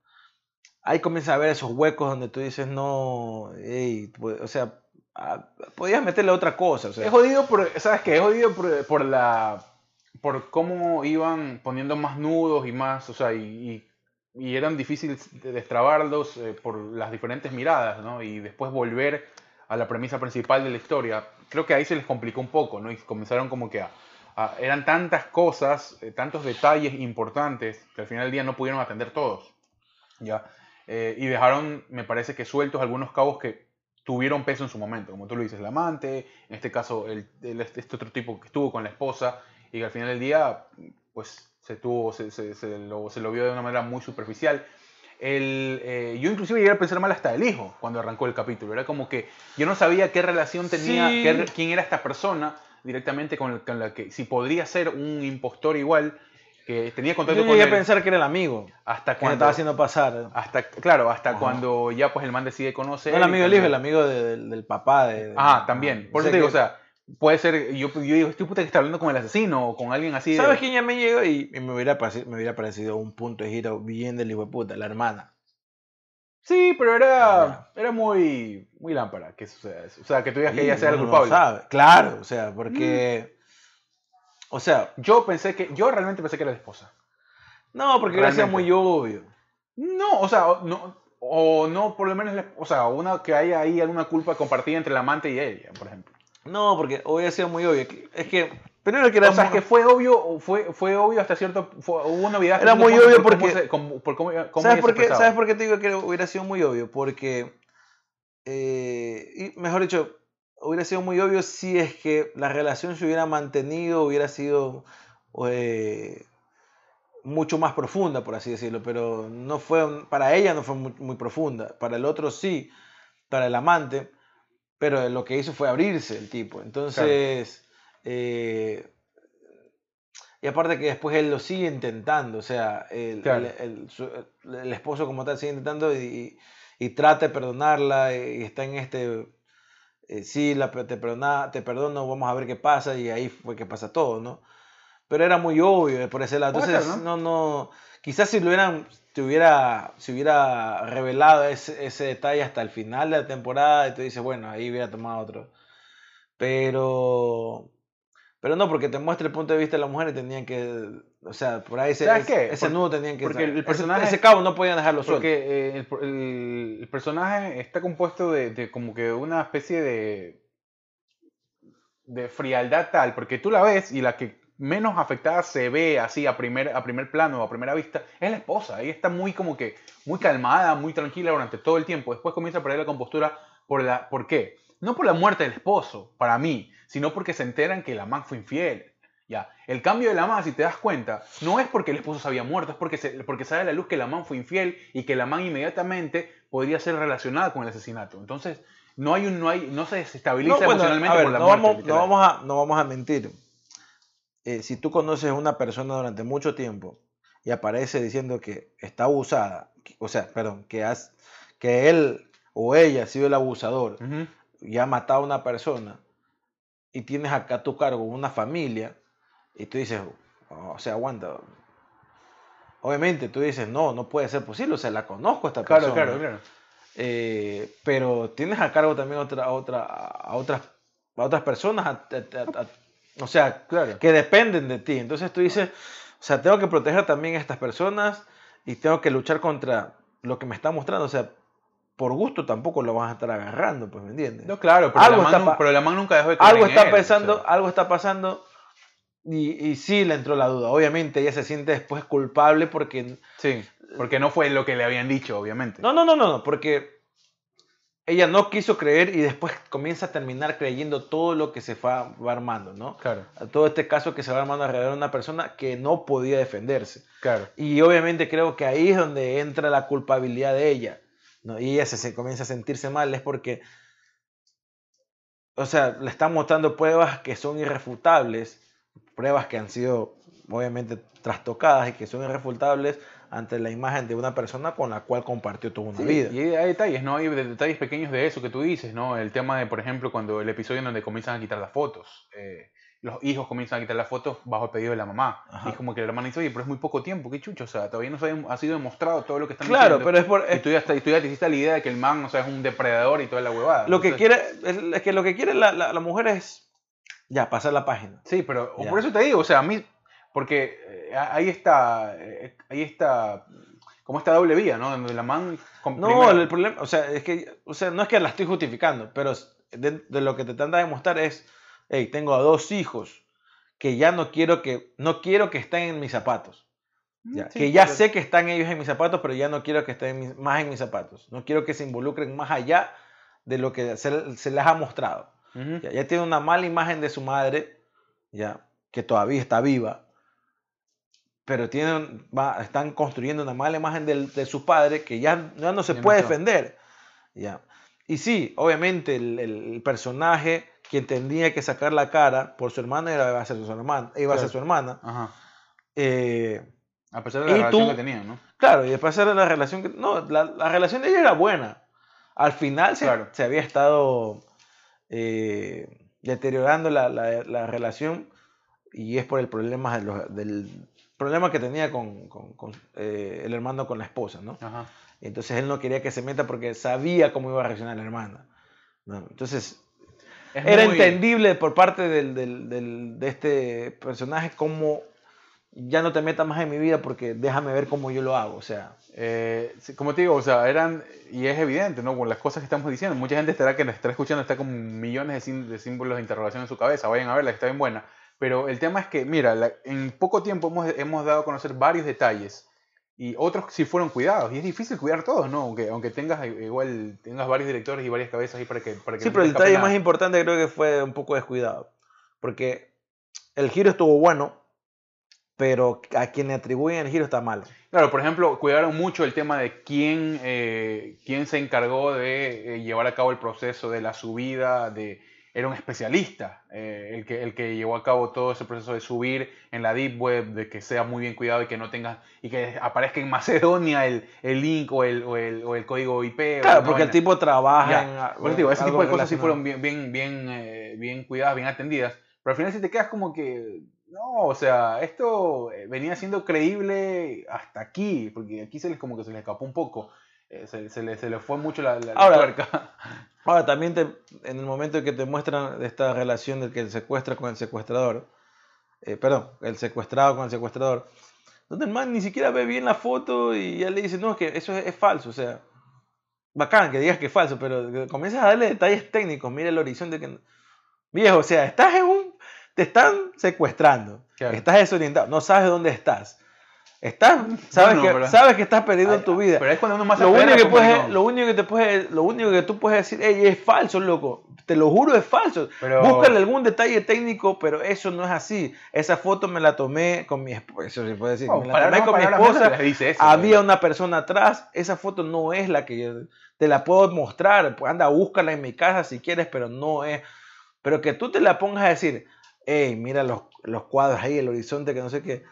B: ahí comienza a ver esos huecos donde tú dices, no, pues, o sea, podías meterle otra cosa. O sea.
A: Es jodido por, ¿sabes qué? Es jodido por, la por cómo iban poniendo más nudos y más, o sea, y, y eran difíciles de destrabarlos eh, por las diferentes miradas, ¿no? Y después volver a la premisa principal de la historia, creo que ahí se les complicó un poco, ¿no? Y comenzaron como que a, eran tantas cosas, eh, tantos detalles importantes, que al final del día no pudieron atender todos, ¿ya? Eh, y dejaron, me parece que sueltos algunos cabos que tuvieron peso en su momento, como tú lo dices, el amante, en este caso el, este, este otro tipo que estuvo con la esposa, y que al final del día, pues se, tuvo, se, se, se, lo, se, lo, vio de una manera muy superficial. El, eh, yo inclusive llegué a pensar mal hasta el hijo cuando arrancó el capítulo. Era como que yo no sabía qué relación tenía, quién era esta persona directamente con, la que, si podría ser un impostor igual, que tenía contacto
B: yo llegué a pensar que era el amigo.
A: Hasta cuando
B: estaba haciendo pasar.
A: Hasta, claro, hasta cuando ya pues el man decide conocer.
B: No el amigo del hijo, el amigo del papá de,
A: Ajá, también. Por eso te digo, o sea, Puede ser, yo, yo digo, este puta que está hablando con el asesino o con alguien así.
B: ¿Sabes quién ya me llegó? Y, me, hubiera parecido, me hubiera parecido un punto de giro bien del hijo de puta, la hermana.
A: Sí, pero era, era muy, muy lámpara que suceda eso. O sea, que tú digas que ella sea el culpable.
B: sabe. Claro, o sea, porque. Mm. O sea.
A: Yo pensé que. Yo realmente pensé que era la esposa.
B: No, porque era sido muy obvio.
A: No, o sea, no, o no, por lo menos, o sea, una que haya ahí alguna culpa compartida entre el amante y ella, por ejemplo.
B: No, porque hubiera sido muy obvio. Es que Primero que
A: era o sea, es que fue obvio, fue, fue obvio hasta cierto, fue, hubo novedad.
B: Era muy obvio porque,
A: por cómo,
B: ¿sabes, por qué, ¿sabes por qué te digo que hubiera sido muy obvio? Porque, eh, y mejor dicho, hubiera sido muy obvio si es que la relación se hubiera mantenido, hubiera sido eh, mucho más profunda, por así decirlo, pero no fue, para ella no fue muy, muy profunda, para el otro sí, para el amante pero lo que hizo fue abrirse el tipo. Entonces, eh, y aparte que después él lo sigue intentando, o sea, el, el, esposo como tal sigue intentando y, y, trata de perdonarla y está en este, eh, sí, la, te, perdona, te perdono, vamos a ver qué pasa y ahí fue que pasa todo, ¿no? Pero era muy obvio por ese lado. Entonces, no, no, quizás si lo hubieran te hubiera, se hubiera revelado ese, ese, detalle hasta el final de la temporada y tú dices, bueno, ahí hubiera tomado otro. Pero, pero no, porque te muestra el punto de vista de la mujer y tenían que, o sea, por ahí ese, ese, nudo tenían que...
A: Porque el personaje...
B: Ese, cabo no podían dejarlo
A: suelto. Porque eh, el, el, personaje está compuesto de, de como que una especie de de frialdad tal, porque tú la ves y la que menos afectada se ve así a primer, a primer plano o a primera vista es la esposa. Ella está muy como que muy calmada, muy tranquila durante todo el tiempo. Después comienza a perder la compostura por la ¿por qué? No por la muerte del esposo, para mí, sino porque se enteran que la man fue infiel. Ya, el cambio de la man, si te das cuenta, no es porque el esposo se había muerto, es porque, se, porque sale a la luz que la man fue infiel y que la man inmediatamente podría ser relacionada con el asesinato. Entonces, no hay un, no hay, no se desestabiliza emocionalmente por la
B: no Vamos, no, vamos a, no vamos a mentir. Eh, si tú conoces a una persona durante mucho tiempo y aparece diciendo que está abusada, o sea, perdón, que, has, que él o ella ha sido el abusador y ha matado a una persona y tienes acá a tu cargo una familia y tú dices, o sea, aguanta. Obviamente tú dices, no, no puede ser posible, o sea, la conozco a esta persona.
A: Claro, claro.
B: Eh, pero tienes a cargo también a, otra, a, otra, a, otras, a otras personas, a, o sea, claro. que dependen de ti. Entonces tú dices, o sea, tengo que proteger también a estas personas y tengo que luchar contra lo que me está mostrando. O sea, por gusto tampoco lo vas a estar agarrando, pues, ¿me entiendes?
A: No, claro, pero, algo la, man, pero la nunca dejó de
B: algo está pensando, Algo está pasando y, y sí le entró la duda. Obviamente ella se siente después culpable porque...
A: Sí, porque no fue lo que le habían dicho, obviamente.
B: No, no, no, no, porque ella no quiso creer y después comienza a terminar creyendo todo lo que se va, armando, ¿no?
A: Claro.
B: Todo este caso que se va armando alrededor de una persona que no podía defenderse.
A: Claro.
B: Y obviamente creo que ahí es donde entra la culpabilidad de ella, ¿no? Y ella se, comienza a sentirse mal, es porque, o sea, le están mostrando pruebas que son irrefutables, pruebas que han sido obviamente trastocadas y que son irrefutables ante la imagen de una persona con la cual compartió toda una vida.
A: Y hay detalles, ¿no? Hay detalles pequeños de eso que tú dices, ¿no? El tema de, por ejemplo, cuando el episodio en donde comienzan a quitar las fotos. Eh, los hijos comienzan a quitar las fotos bajo el pedido de la mamá. Y es como que la hermana dice, oye, pero es muy poco tiempo, qué chucho, o sea, todavía no se ha, sido demostrado todo lo que están
B: claro, Claro, pero es por...
A: Y tú, ya, te hiciste la idea de que el man, o sea, es un depredador y toda la huevada.
B: Lo que quiere, es, que lo que quiere la, la, mujer es, ya, pasar la página.
A: Sí, pero por eso te digo, o sea, a mí, porque eh, ahí está, eh, ahí está como esta doble vía, ¿no? Donde la man...
B: No, el problema, o sea, es que, o sea, no es que la estoy justificando, pero de, lo que te trata de demostrar es, hey, tengo a dos hijos que ya no quiero que, no quiero que estén en mis zapatos. Mm, que ya sé que están ellos en mis zapatos, pero ya no quiero que estén más en mis zapatos. No quiero que se involucren más allá de lo que se, les ha mostrado. Ya, tiene una mala imagen de su madre, ya, que todavía está viva, pero tienen, están construyendo una mala imagen de, de su padre que ya, ya no se puede defender. Ya. Y sí, obviamente el, personaje quien tendría que sacar la cara por su hermana iba a ser su hermana. Iba a ser su hermana.
A: Eh, a pesar de la relación que tenían, ¿no?
B: Claro, y a pesar de la relación que... No, la, la relación de ella era buena. Al final se, se había estado eh, deteriorando la, la, la, relación y es por el problema del problema que tenía con, con, con eh, el hermano con la esposa, ¿no? Ajá. Entonces él no quería que se meta porque sabía cómo iba a reaccionar la hermana. ¿no? Entonces era entendible por parte del, del, de este personaje cómo ya no te metas más en mi vida porque déjame ver cómo yo lo hago, o sea.
A: Eh, como te digo, o sea, eran, y es evidente, ¿no? Con las cosas que estamos diciendo, mucha gente estará que nos está escuchando, está con millones de, símbolos de interrogación en su cabeza, vayan a verla, está bien buena. Pero el tema es que, mira, en poco tiempo hemos, hemos dado a conocer varios detalles y otros sí fueron cuidados. Y es difícil cuidar todos, ¿no? Aunque, aunque tengas igual tengas varios directores y varias cabezas ahí para que... Para que
B: sí, pero el detalle más importante creo que fue un poco descuidado. Porque el giro estuvo bueno, pero a quien le atribuyen el giro está mal.
A: Claro, por ejemplo, cuidaron mucho el tema de quién, eh, quién se encargó de eh, llevar a cabo el proceso de la subida, de era un especialista, eh, el, que, el que llevó a cabo todo ese proceso de subir en la Deep Web, de que sea muy bien cuidado y que no tengas, y que aparezca en Macedonia el, el link o el, o, el, o el, código IP.
B: Claro, porque el tipo trabaja
A: en... digo, ese tipo de cosas sí fueron bien, bien, bien, eh, bien cuidadas, bien atendidas, pero al final si te quedas como que, no, o sea, esto eh, venía siendo creíble hasta aquí, porque aquí se les como que se les escapó un poco. Se, se, le, se, le, fue mucho la, la,
B: ahora, Ahora, también te, en el momento en que te muestran esta relación del que el secuestra con el secuestrador, eh, perdón, el secuestrado con el secuestrador, donde el man ni siquiera ve bien la foto y ya le dice, no, es que eso es, falso, o sea, bacán que digas que es falso, pero comienzas a darle detalles técnicos, mira el horizonte que... Viejo, o sea, estás en un... Te están secuestrando, estás desorientado, no sabes dónde estás. Estás, sabes, que, sabes que estás perdiendo tu vida.
A: Pero es cuando uno más
B: lo único que puedes, lo único que te puedes, lo único que tú puedes decir, hey, es falso, loco. Te lo juro, es falso. Pero... Búscale algún detalle técnico, pero eso no es así. Esa foto me la tomé con mi esposa. Eso se puede decir. me la tomé con mi esposa. había una persona atrás. Esa foto no es la que yo te la puedo mostrar. Anda, búscala en mi casa si quieres, pero no es. Pero que tú te la pongas a decir, hey, mira los, los cuadros ahí, el horizonte, que no sé qué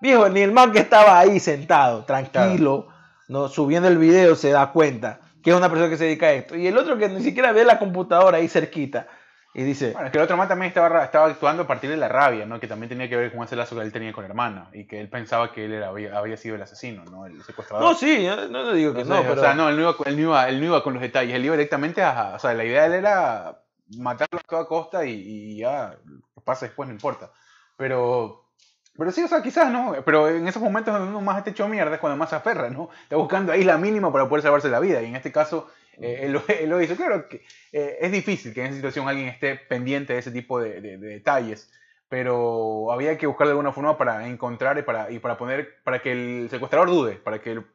B: Viejo, ni el man que estaba ahí sentado, tranquilo, no, subiendo el video, se da cuenta que es una persona que se dedica a esto. Y el otro que ni siquiera ve la computadora ahí cerquita. Y dice.
A: Bueno, es que el otro man también estaba, estaba actuando a partir de la rabia, ¿no? Que también tenía que ver con ese lazo que él tenía con la hermana. Y que él pensaba que él era, había, sido el asesino, ¿no? El secuestrador.
B: No, sí, no, digo que no.
A: pero... O sea, no, él no, iba, él, no iba, él no iba con los detalles. Él iba directamente a. O sea, la idea de él era matarlo a toda costa y, y ya. Lo pasa después no importa. Pero pero sí, o sea, quizás, ¿no? Pero en esos momentos donde uno más está hecho mierda es cuando más se aferra, ¿no? Está buscando ahí la mínima para poder salvarse la vida. Y en este caso, eh, él, lo, hizo. Claro que eh, es difícil que en esa situación alguien esté pendiente de ese tipo de, detalles. Pero había que buscar de alguna forma para encontrar y para, y para poner, para que el secuestrador dude, para que el,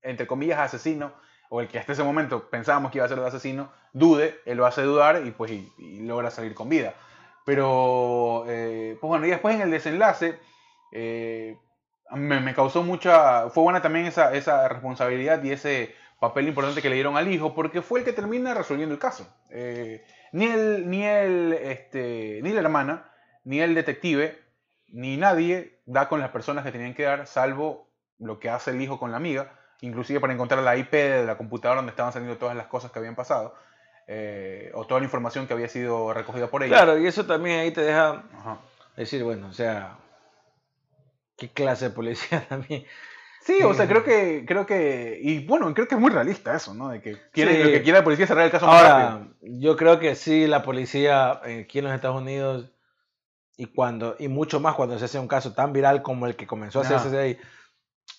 A: entre comillas, asesino, o el que hasta ese momento pensábamos que iba a ser el asesino, dude, él lo hace dudar y pues y, logra salir con vida. Pero, eh, pues bueno, y después en el desenlace eh, me, causó mucha, fue buena también esa, esa responsabilidad y ese papel importante que le dieron al hijo, porque fue el que termina resolviendo el caso. Eh, ni, el, ni, el, este, ni la hermana, ni el detective, ni nadie da con las personas que tenían que dar, salvo lo que hace el hijo con la amiga, inclusive para encontrar la IP de la computadora donde estaban saliendo todas las cosas que habían pasado, eh, o toda la información que había sido recogida por ella.
B: Claro, y eso también ahí te deja decir, bueno, o sea, qué clase de policía también.
A: Sí, o sea, creo que, creo que, y bueno, creo que es muy realista eso, ¿no? De que quiere, lo que quiere la policía cerrar el caso
B: Ahora, yo creo que sí, la policía eh, aquí en los Estados Unidos, y cuando, y mucho más cuando se hace un caso tan viral como el que comenzó a hacerse ahí,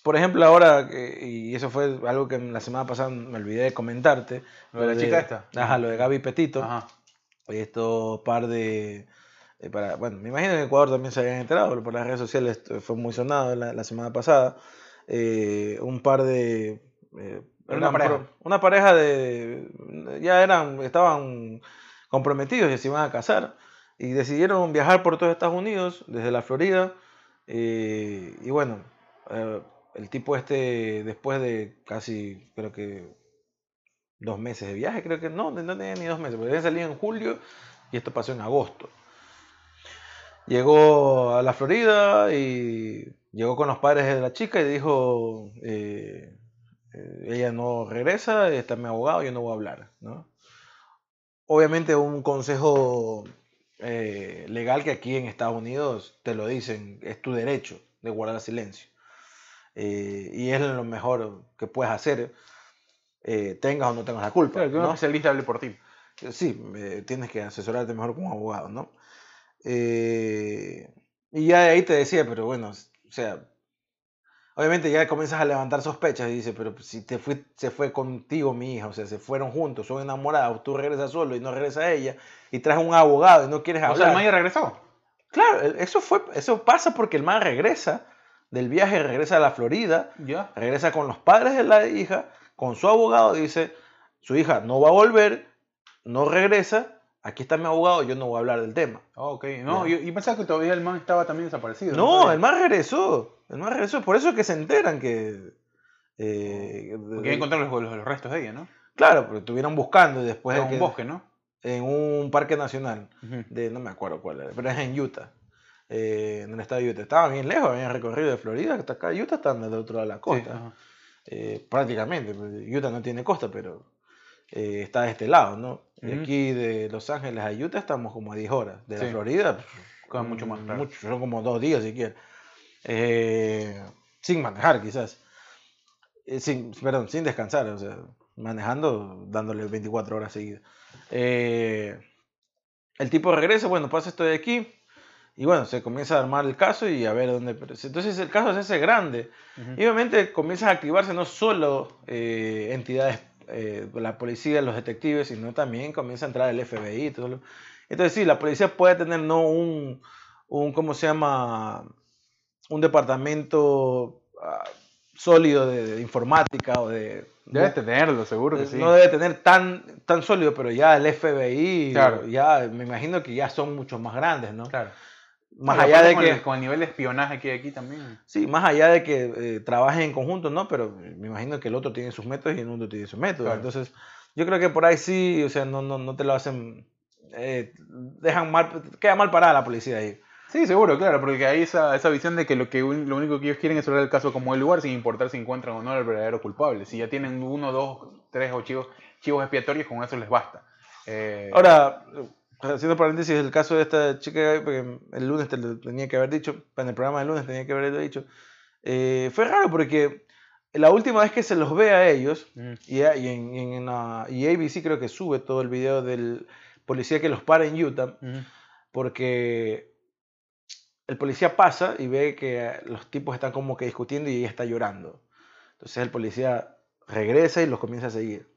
B: por ejemplo, ahora, y eso fue algo que la semana pasada me olvidé de comentarte.
A: ¿Lo de la chica esta?
B: Ajá, lo de Gaby Petito. Ajá. Esto par de... Eh, para, bueno, me imagino que en Ecuador también se habían enterado, pero por las redes sociales fue muy sonado la, semana pasada. Eh, un par de...
A: Eh, una, pareja.
B: una pareja de... Ya eran, estaban comprometidos y se iban a casar. Y decidieron viajar por todo Estados Unidos, desde la Florida. y bueno, el tipo este, después de casi, creo que dos meses de viaje, creo que no, no tenía ni dos meses, porque había salido en julio y esto pasó en agosto. Llegó a la Florida y llegó con los padres de la chica y dijo, eh, eh, ella no regresa, está mi abogado, yo no voy a hablar. ¿no? Obviamente un consejo eh, legal que aquí en Estados Unidos te lo dicen, es tu derecho de guardar silencio. Eh, y es lo mejor que puedes hacer, eh, tengas o no tengas la culpa.
A: Claro, que un especialista hable por ti.
B: Sí, eh, tienes que asesorarte mejor como abogado, ¿no? y ya de ahí te decía, pero bueno, o sea, obviamente ya comienzas a levantar sospechas y dices, pero si te fui, se fue contigo mi hija, o sea, se fueron juntos, son enamorados, tú regresas solo y no regresa ella, y traes un abogado y no quieres hablar. O
A: sea, el Maya regresó.
B: Claro, eso, fue, eso pasa porque el man regresa del viaje, regresa a la Florida, regresa con los padres de la hija, con su abogado, dice, su hija no va a volver, no regresa, aquí está mi abogado, yo no voy a hablar del tema.
A: Ah, ok, no, y pensaba que todavía el man estaba también desaparecido.
B: No, el man regresó, el man regresó, por eso es que se enteran que...
A: Eh, porque encontrar los, los, restos de ella, ¿no?
B: Claro, porque estuvieron buscando después
A: en un bosque, ¿no?
B: En un parque nacional, de no me acuerdo cuál era, pero es en Utah eh, en el estado de Utah. Estaba bien lejos, habían recorrido de Florida hasta acá. Utah está del otro lado de la costa. Eh, prácticamente. Utah no tiene costa, pero eh, está de este lado, ¿no? Y aquí de Los Ángeles a Utah estamos como a 10 horas. De la Florida,
A: pues, mucho más
B: Mucho, son como dos días si quieres. sin manejar, quizás. sin, perdón, sin descansar, o sea, manejando, dándole 24 horas seguidas. el tipo regresa, bueno, pasa esto de aquí y bueno, se comienza a armar el caso y a ver dónde... Entonces el caso se hace grande. Y obviamente comienzan a activarse no solo eh, entidades, eh, la policía, los detectives, sino también comienza a entrar el FBI. Todo Entonces sí, la policía puede tener no un, un ¿cómo se llama? Un departamento ah, sólido de, informática o de...
A: Debe tenerlo, seguro que sí.
B: No debe tener tan, tan sólido, pero ya el FBI, ya me imagino que ya son mucho más grandes, ¿no?
A: Claro. Más allá de que... con el nivel de espionaje que hay aquí también.
B: Sí, más allá de que eh, trabajen en conjunto, ¿no? Pero me imagino que el otro tiene sus métodos y el otro tiene sus métodos. Entonces, yo creo que por ahí sí, o sea, no, no, no te lo hacen... Eh, dejan mal, queda mal parada la policía ahí.
A: Sí, seguro, claro, porque hay esa, esa visión de que lo, que lo único que ellos quieren es resolver el caso como el lugar, sin importar si encuentran o no al verdadero culpable. Si ya tienen uno, dos, tres o chivos, chivos expiatorios, con eso les basta.
B: Eh, Ahora, haciendo paréntesis, el caso de esta chica, porque el lunes te lo tenía que haber dicho, en el programa del lunes tenía que haberlo dicho, eh, fue raro porque la última vez que se los ve a ellos, mm. y, y, en, en, y, ABC creo que sube todo el video del policía que los para en Utah, porque el policía pasa y ve que los tipos están como que discutiendo y ella está llorando. Entonces el policía regresa y los comienza a seguir.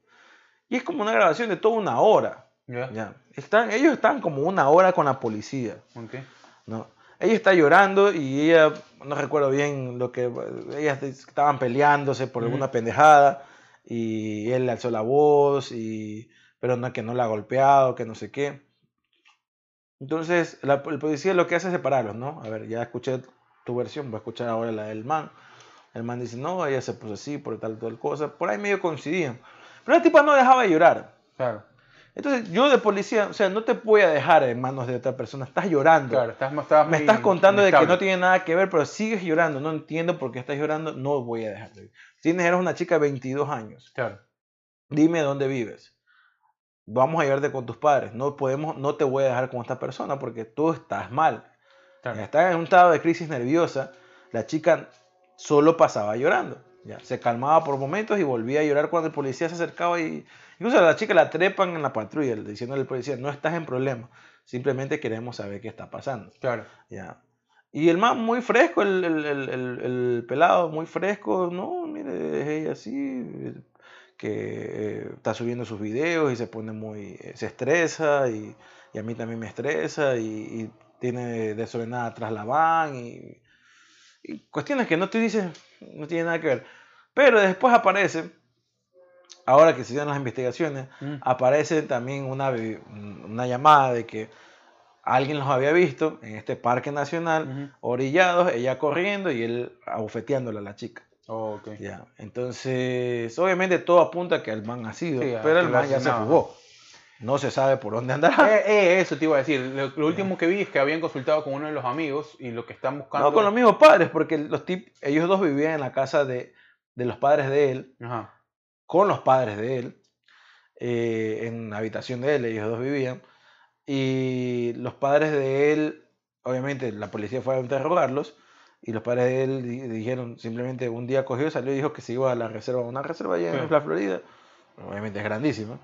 B: Y es como una grabación de toda una hora. Ya. Están, ellos están como una hora con la policía. ¿no? Ella está llorando y ella, no recuerdo bien lo que, ellas estaban peleándose por alguna pendejada y él le alzó la voz y, pero no, que no la ha golpeado, que no sé qué. Entonces, la, el policía lo que hace es separarlos, ¿no? A ver, ya escuché tu versión, voy a escuchar ahora la del man. El man dice, no, ella se puso así por tal, tal cosa. Por ahí medio coincidían. Pero la tipa no dejaba de llorar.
A: Claro.
B: Entonces, yo de policía, o sea, no te voy a dejar en manos de otra persona, estás llorando.
A: Claro, estás,
B: Me estás contando de que no tiene nada que ver, pero sigues llorando, no entiendo por qué estás llorando, no voy a dejarte. Tienes, eres una chica de 22 años.
A: Claro.
B: Dime dónde vives. Vamos a llevarte con tus padres. No podemos, no te voy a dejar con esta persona porque tú estás mal. Claro. Estás en un estado de crisis nerviosa. La chica solo pasaba llorando. Ya, se calmaba por momentos y volvía a llorar cuando el policía se acercaba y incluso a la chica la trepan en la patrulla diciéndole al policía, no estás en problema, simplemente queremos saber qué está pasando.
A: Claro.
B: Ya. Y el man muy fresco, el, el, el, el pelado muy fresco, no, mire, es ella así, que eh, está subiendo sus videos y se pone muy, se estresa y, y a mí también me estresa y, y tiene desordenada atrás la van y, y, cuestiones que no te dices, no tiene nada que ver. Pero después aparece, ahora que se dan las investigaciones, mm. aparece también una, una llamada de que alguien los había visto en este parque nacional, orillados, ella corriendo y él abofeteándole a la chica.
A: Oh, okay.
B: ya. Entonces, obviamente todo apunta a que el man ha sido, pero el man ya se jugó. No se sabe por dónde andará.
A: Eh, eh, eso te iba a decir. Lo, último que vi es que habían consultado con uno de los amigos y lo que están buscando.
B: No, con los mismos padres, porque los tip, ellos dos vivían en la casa de, de los padres de él, con los padres de él, eh, en la habitación de él, ellos dos vivían. Y los padres de él, obviamente la policía fue a interrogarlos y los padres de él dijeron simplemente un día cogió, salió y dijo que se iba a la reserva, una reserva allá en la Florida, obviamente es grandísima.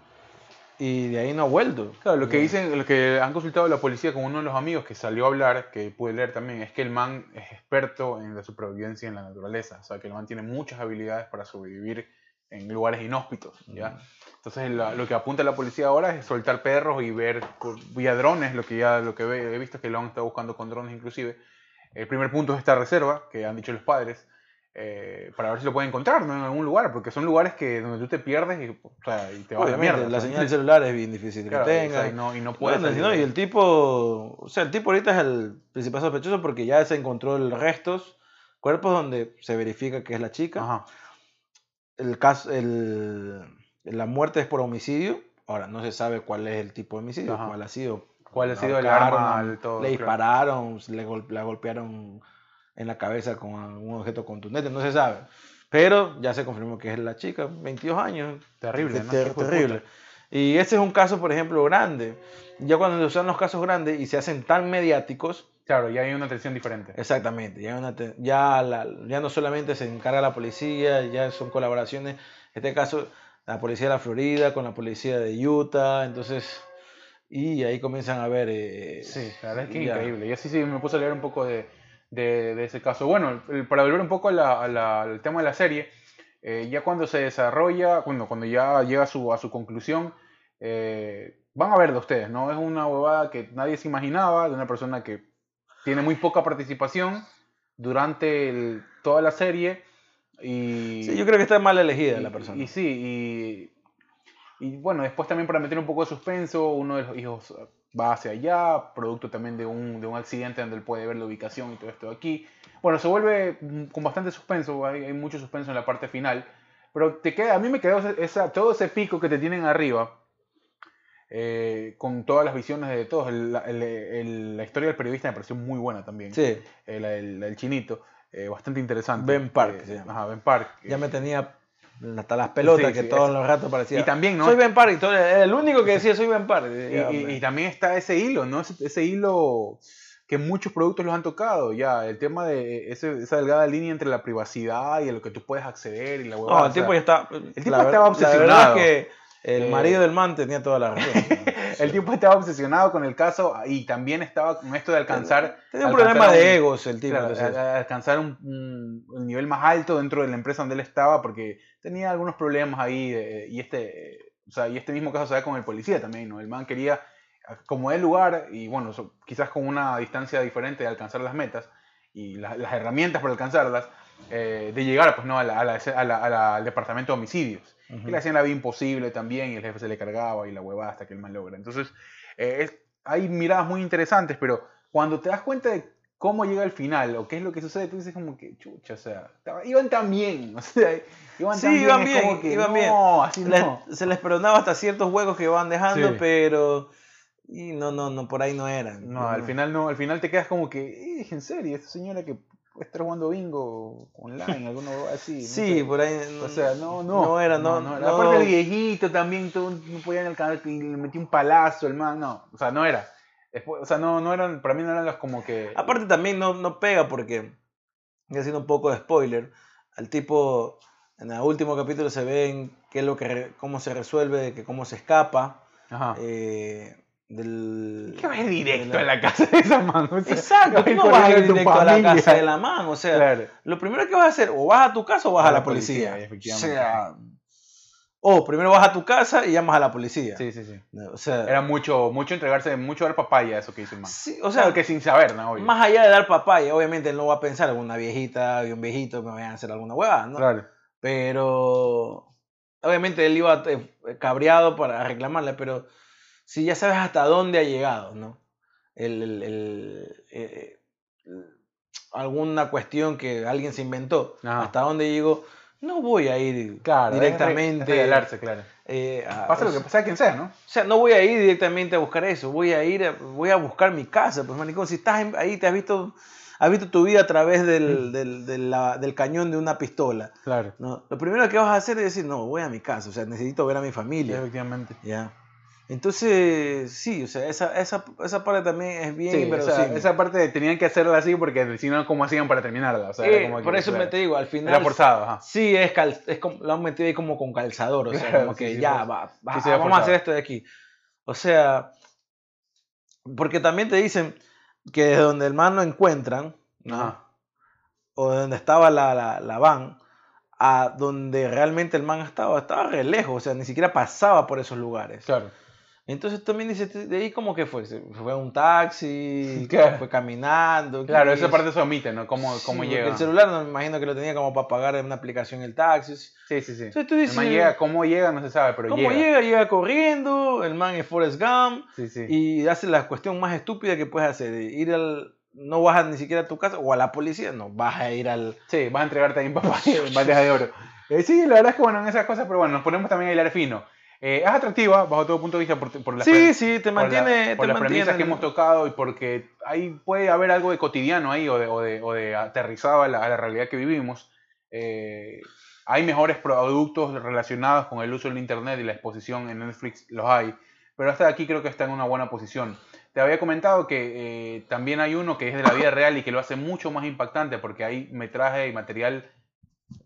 B: Y de ahí no ha vuelto.
A: Claro, lo que dicen, lo que han consultado la policía con uno de los amigos que salió a hablar, que pude leer también, es que el man es experto en la supervivencia en la naturaleza. O sea, que el man tiene muchas habilidades para sobrevivir en lugares inhóspitos, ¿ya? Entonces lo que apunta la policía ahora es soltar perros y ver vía drones, lo que ya lo que he visto es que lo han estado buscando con drones inclusive. El primer punto es esta reserva, que han dicho los padres, eh, para ver si lo pueden encontrar ¿no? en algún lugar, porque son lugares que donde tú te pierdes y, o sea, y te vas a la mierda.
B: La señal celular es bien difícil que tenga.
A: y no, y no puedes.
B: y el tipo, o sea, el tipo ahorita es el principal sospechoso porque ya se encontró el restos, cuerpos donde se verifica que es la chica. Ajá el caso, el, la muerte es por homicidio. Ahora, no se sabe cuál es el tipo de homicidio, cuál ha sido.
A: ¿Cuál ha sido el arma?
B: le dispararon, le, la golpearon en la cabeza con un objeto contundente, no se sabe. Pero ya se confirmó que es la chica, 22 años.
A: Terrible, ¿no?
B: terrible. Y este es un caso, por ejemplo, grande. Ya cuando se usan los casos grandes y se hacen tan mediáticos,
A: Claro, ya hay una atención diferente.
B: Exactamente, ya, ya, ya no solamente se encarga la policía, ya son colaboraciones, en este caso la policía de la Florida con la policía de Utah, entonces, y ahí comienzan a ver... Eh,
A: sí, la verdad es que increíble. Y así sí me puse a leer un poco de, de, ese caso. Bueno, para volver un poco al tema de la serie, eh, ya cuando se desarrolla, cuando, cuando ya llega a su, a su conclusión, eh, van a ver de ustedes, ¿no? Es una huevada que nadie se imaginaba, de una persona que tiene muy poca participación durante toda la serie. Y,
B: sí, yo creo que está mal elegida la persona.
A: Y, sí, y, bueno, después también para meter un poco de suspenso, uno de los hijos va hacia allá, producto también de un, de un accidente donde él puede ver la ubicación y todo esto de aquí. Bueno, se vuelve con bastante suspenso, hay, hay mucho suspenso en la parte final, pero te queda, a mí me quedó esa, todo ese pico que te tienen arriba eh, con todas las visiones de todos. la historia del periodista me pareció muy buena también.
B: Sí.
A: el, chinito, eh, bastante interesante.
B: Ben Park,
A: eh, Ajá, Ben Park.
B: Ya me tenía hasta las pelotas que todos los ratos parecía.
A: Y también, ¿no?
B: Soy Ben Park, y el único que decía soy Ben Park.
A: Y, también está ese hilo, ¿no? Ese, hilo que muchos productos los han tocado ya, el tema de esa delgada línea entre la privacidad y a lo que tú puedes acceder y la
B: huevada. No, el tipo ya está... El tipo estaba obsesionado. que el marido del man tenía toda la razón.
A: el tipo estaba obsesionado con el caso y también estaba con esto de alcanzar.
B: Tenía un problema de egos el tipo.
A: alcanzar un, nivel más alto dentro de la empresa donde él estaba porque tenía algunos problemas ahí. y, este, o sea, y este mismo caso se da con el policía también. ¿no? El man quería, como el lugar, y bueno, quizás con una distancia diferente de alcanzar las metas y las herramientas para alcanzarlas, eh, de llegar pues, ¿no? al departamento de homicidios que le hacían la vida imposible también y el jefe se le cargaba y la huevada hasta que el mal logra. Entonces, eh, hay miradas muy interesantes, pero cuando te das cuenta de cómo llega al final o qué es lo que sucede, tú dices como que, chucha, o sea, iban tan bien, o sea,
B: iban tan sí, iban bien, iban bien. Así no. se les perdonaba hasta ciertos juegos que iban dejando, pero... Y no, no, no, por ahí no eran.
A: No, al final no, al final te quedas como que, eh, en serio, esta señora que estar jugando bingo online, alguno así.
B: sí, por ahí.
A: o sea, no, no.
B: No era, no. no,
A: Aparte el viejito también, todo, no podían alcanzar, y le metí un palazo el man, no. O sea, no era. Después, o sea, no, no eran, para mí no eran las como que.
B: Aparte también no, no pega porque, haciendo un poco de spoiler, al tipo, en el último capítulo se ven qué es lo que, cómo se resuelve, que cómo se escapa. Ajá. Eh, del...
A: ¿Qué vas a ir directo a la casa de esa man?
B: Exacto, ¿cómo vas a ir directo a la casa de la man? O sea, lo primero que vas a hacer, o vas a tu casa o vas a, la, policía. efectivamente. O sea, o primero vas a tu casa y llamas a la policía.
A: Sí, sí, sí. O sea, era mucho, mucho entregarse, mucho dar papaya, eso que hizo el man.
B: Sí, o sea,
A: que sin saber, ¿no?
B: Más allá de dar papaya, obviamente él no va a pensar en una viejita y un viejito me vayan a hacer alguna huevada, ¿no? Claro. Pero obviamente él iba eh, cabreado para reclamarle, pero si ya sabes hasta dónde ha llegado, ¿no? El, eh, alguna cuestión que alguien se inventó, hasta dónde llegó, no voy a ir directamente.
A: Es claro. Eh, pasa lo que pasa quien sea, ¿no? O
B: sea, no voy a ir directamente a buscar eso, voy a ir, voy a buscar mi casa, pues manicón, si estás ahí te has visto has visto tu vida a través del, mm. del, del, cañón de una pistola. Claro. ¿no? Lo primero que vas a hacer es decir, no, voy a mi casa, o sea, necesito ver a mi familia.
A: efectivamente.
B: Ya. Entonces, sí, o sea, esa, esa, esa parte también es bien
A: sí, esa parte tenían que hacerla así porque si no, ¿cómo hacían para terminarla? O sea,
B: eh, por eso me te digo, al final...
A: Era forzado, ajá.
B: Sí, es, cal, es como, lo han metido ahí como con calzador, o sea, como que ya, va, vamos a hacer esto de aquí. O sea, porque también te dicen que desde donde el man lo encuentran, o de donde estaba la, la, la, van, a donde realmente el man estaba, estaba re lejos, o sea, ni siquiera pasaba por esos lugares.
A: Claro.
B: Entonces también dice, de ahí como que fue, se fue a un taxi, fue caminando.
A: Claro, esa parte se omite, ¿no? ¿Cómo, cómo llega?
B: El celular no me imagino que lo tenía como para pagar en una aplicación el taxi.
A: Sí, sí, sí. Entonces tú dices, llega, ¿cómo llega? No se sabe, pero
B: ¿cómo llega. llega? corriendo, el man es Forrest Gump sí, sí. y hace la cuestión más estúpida que puedes hacer, ir al... No vas a, ni siquiera a tu casa o a la policía, no, vas a ir al...
A: Sí, vas a entregarte ahí en papá en bandeja de oro. Eh, sí, la verdad es que bueno, en esas cosas, pero bueno, nos ponemos también a hilar fino. Eh, es aterrativa bajo todo punto de vista por, por las,
B: sí, sí, te mantiene,
A: por, las premisas que hemos tocado y porque ahí puede haber algo de cotidiano ahí o de, o de, o de aterrizado a la, a la, realidad que vivimos. Eh, hay mejores productos relacionados con el uso del Internet y la exposición en Netflix, los hay, pero hasta aquí creo que está en una buena posición. Te había comentado que eh, también hay uno que es de la vida real y que lo hace mucho más impactante porque hay metraje y material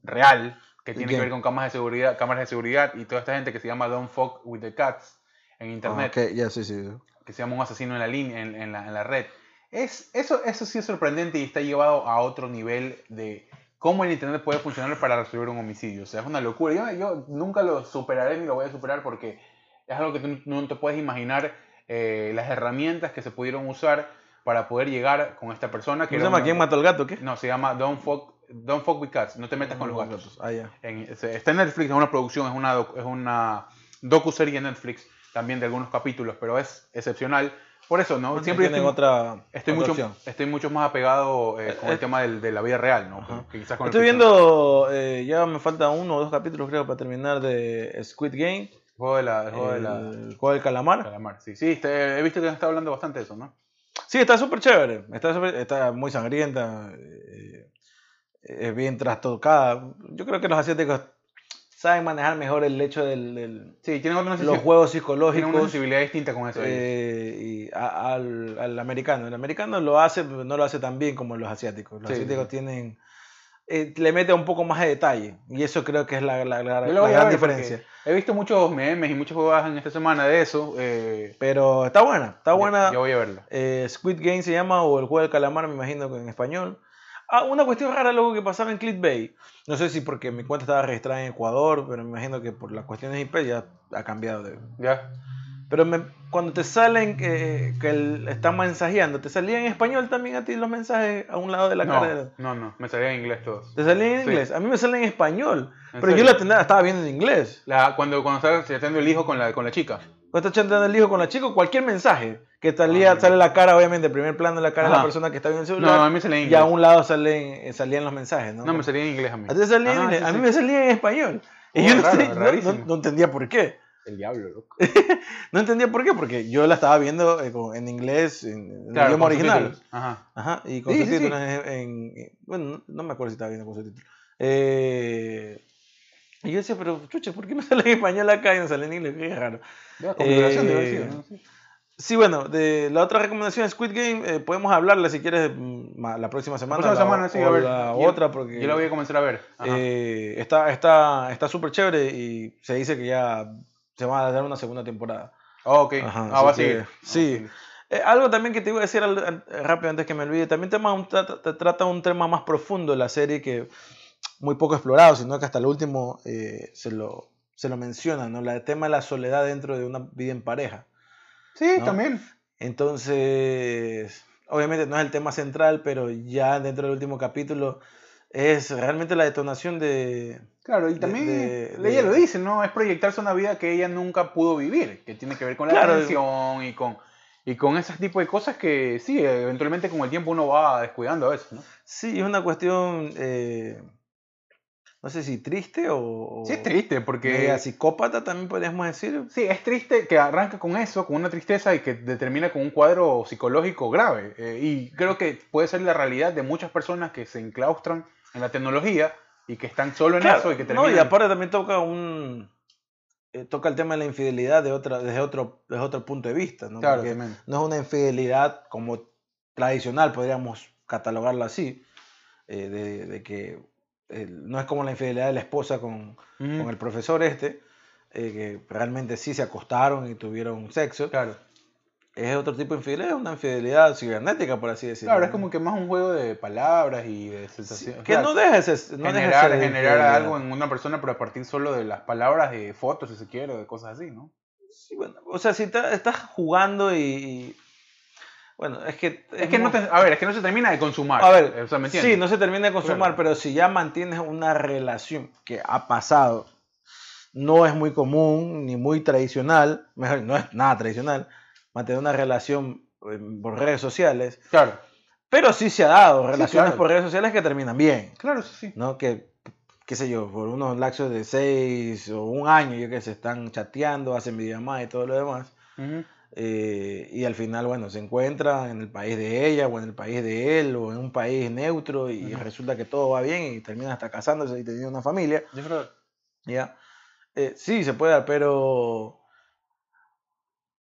A: real que tiene que ver con cámaras de seguridad, cámaras de seguridad y toda esta gente que se llama Don't Fuck with the Cats en internet.
B: Ah, sí, sí.
A: Que se llama un asesino en la línea, en, la, en la, red. Es, eso, eso sí es sorprendente y está llevado a otro nivel de cómo el internet puede funcionar para resolver un homicidio. O sea, es una locura. Yo, yo nunca lo superaré ni lo voy a superar porque es algo que tú no te puedes imaginar eh, las herramientas que se pudieron usar para poder llegar con esta persona. Que
B: ¿Se llama ¿Quién mató al gato? ¿qué?
A: No, se llama Don't Fuck Don't Fuck with Cats, no te metas con los gatos. Ah, está en Netflix, es una producción, es una, es una docu-serie en Netflix también de algunos capítulos, pero es excepcional. Por eso, ¿no?
B: Siempre estoy, otra,
A: estoy, mucho, estoy mucho más apegado eh, con el eh, tema del, de la vida real, ¿no?
B: estoy viendo, eh, ya me falta uno o dos capítulos creo para terminar de Squid Game.
A: El juego, de la, el juego, de la,
B: el juego del calamar.
A: calamar sí, sí he visto que han estado hablando bastante de eso, ¿no?
B: Sí, está súper chévere, está, está muy sangrienta es bien trastocada. Yo creo que los asiáticos saben manejar mejor el hecho del,
A: sí, tienen
B: los juegos psicológicos. Tienen
A: una sensibilidad distinta con eso.
B: Eh, y al, al, americano. El americano lo hace, pero no lo hace tan bien como los asiáticos. Los asiáticos tienen... Eh, le mete un poco más de detalle. Y eso creo que es la, la, la, gran diferencia.
A: He visto muchos memes y muchos juegos en esta semana de eso. Eh,
B: pero está buena, está buena.
A: Yo voy a verla.
B: Squid Game se llama, o el juego del calamar, me imagino que en español. Ah, una cuestión rara luego que pasaba en ClickBay. No sé si porque mi cuenta estaba registrada en Ecuador, pero me imagino que por las cuestiones IP ya ha cambiado de.
A: Ya.
B: Pero cuando te salen que, que están mensajeando, ¿te salían en español también a ti los mensajes a un lado de la
A: carrera? No, no, me salían en inglés todos.
B: ¿Te salían en inglés? A mí me salen en español. pero yo la, estaba viendo en inglés.
A: La, cuando, cuando estás teniendo el hijo con la, con la chica.
B: Cuando estás chatando el hijo con la chica, cualquier mensaje que salía, ah, sale la cara, obviamente, el primer plano de la cara de la persona que está viendo el celular.
A: No, a mí salía en
B: inglés. Y a un lado salen, salían los mensajes, ¿no?
A: No, me salía en inglés a mí.
B: ¿A ti salía en ah, inglés? a mí me salía en español. Y yo no, no, entendía por qué.
A: El diablo, loco.
B: no entendía por qué, porque yo la estaba viendo eh, en inglés, en, el idioma original. Ajá. Ajá. Y con subtítulos en, Bueno, no me acuerdo si estaba viendo con subtítulos. Eh, y yo decía, pero chucha, ¿por qué me sale en español acá y no sale en inglés? Qué raro.
A: Eh, ¿no? Sí.
B: Sí, bueno, de la otra recomendación de Squid Game, eh, podemos hablarle si quieres mm, la próxima semana.
A: La próxima semana, sí, a ver.
B: La otra, porque.
A: Yo la voy a comenzar a ver.
B: Eh, está súper está, está chévere y se dice que ya se va a dar una segunda temporada.
A: ok. ah, va a seguir.
B: Sí. Eh, algo también que te iba a decir rápido antes que me olvide, también te, te, trata un tema más profundo de la serie que muy poco explorado, sino que hasta el último eh, se, lo, se lo menciona, ¿no? El tema de la soledad dentro de una vida en pareja.
A: Sí, también.
B: Entonces, obviamente no es el tema central, pero ya dentro del último capítulo es realmente la detonación de...
A: Claro, y también ella lo dice, ¿no? Es proyectarse una vida que ella nunca pudo vivir, que tiene que ver con la atención y con y con ese tipo de cosas que sí, eventualmente con el tiempo uno va descuidando a veces, ¿no?
B: Sí, es una cuestión, eh, no sé si triste o...
A: Sí, es triste, porque...
B: psicópata también podríamos decir.
A: Sí, es triste que arranca con eso, con una tristeza y que determina con un cuadro psicológico grave. Eh, y creo que puede ser la realidad de muchas personas que se enclaustran en la tecnología y que están solo en eso y que terminan...
B: No, y aparte también toca un eh, toca el tema de la infidelidad de otra, desde, otro, desde otro punto de vista, ¿no?
A: Claro,
B: no es una infidelidad como tradicional, podríamos catalogarla así, eh, de, que eh, no es como la infidelidad de la esposa con, con el profesor este, que realmente sí se acostaron y tuvieron sexo.
A: Claro
B: es otro tipo de infidelidad, es una infidelidad cibernética, por así decirlo.
A: Claro, es como que más un juego de palabras y de sensaciones.
B: que no dejes no
A: generar, generar algo en una persona, pero a partir solo de las palabras, de fotos, si se quiere, o de cosas así, ¿no?
B: Sí, bueno, o sea, si estás jugando y, Bueno, es que...
A: Es, que no a ver, es que no se termina de consumar.
B: A ver, o sea, ¿me sí, no se termina de consumar, pero si ya mantienes una relación que ha pasado, no es muy común ni muy tradicional, mejor, no es nada tradicional, mantener una relación eh, por redes sociales.
A: Claro.
B: Pero sí se ha dado relaciones por redes sociales que terminan bien.
A: Claro, sí, sí.
B: ¿No? Que, qué sé yo, por unos lapsos de seis o un año, yo que se están chateando, hacen videollamadas y todo lo demás. Eh, y al final, bueno, se encuentran en el país de ella o en el país de él o en un país neutro y resulta que todo va bien y terminan hasta casándose y teniendo una familia. ¿Ya? Eh, sí, se puede dar, pero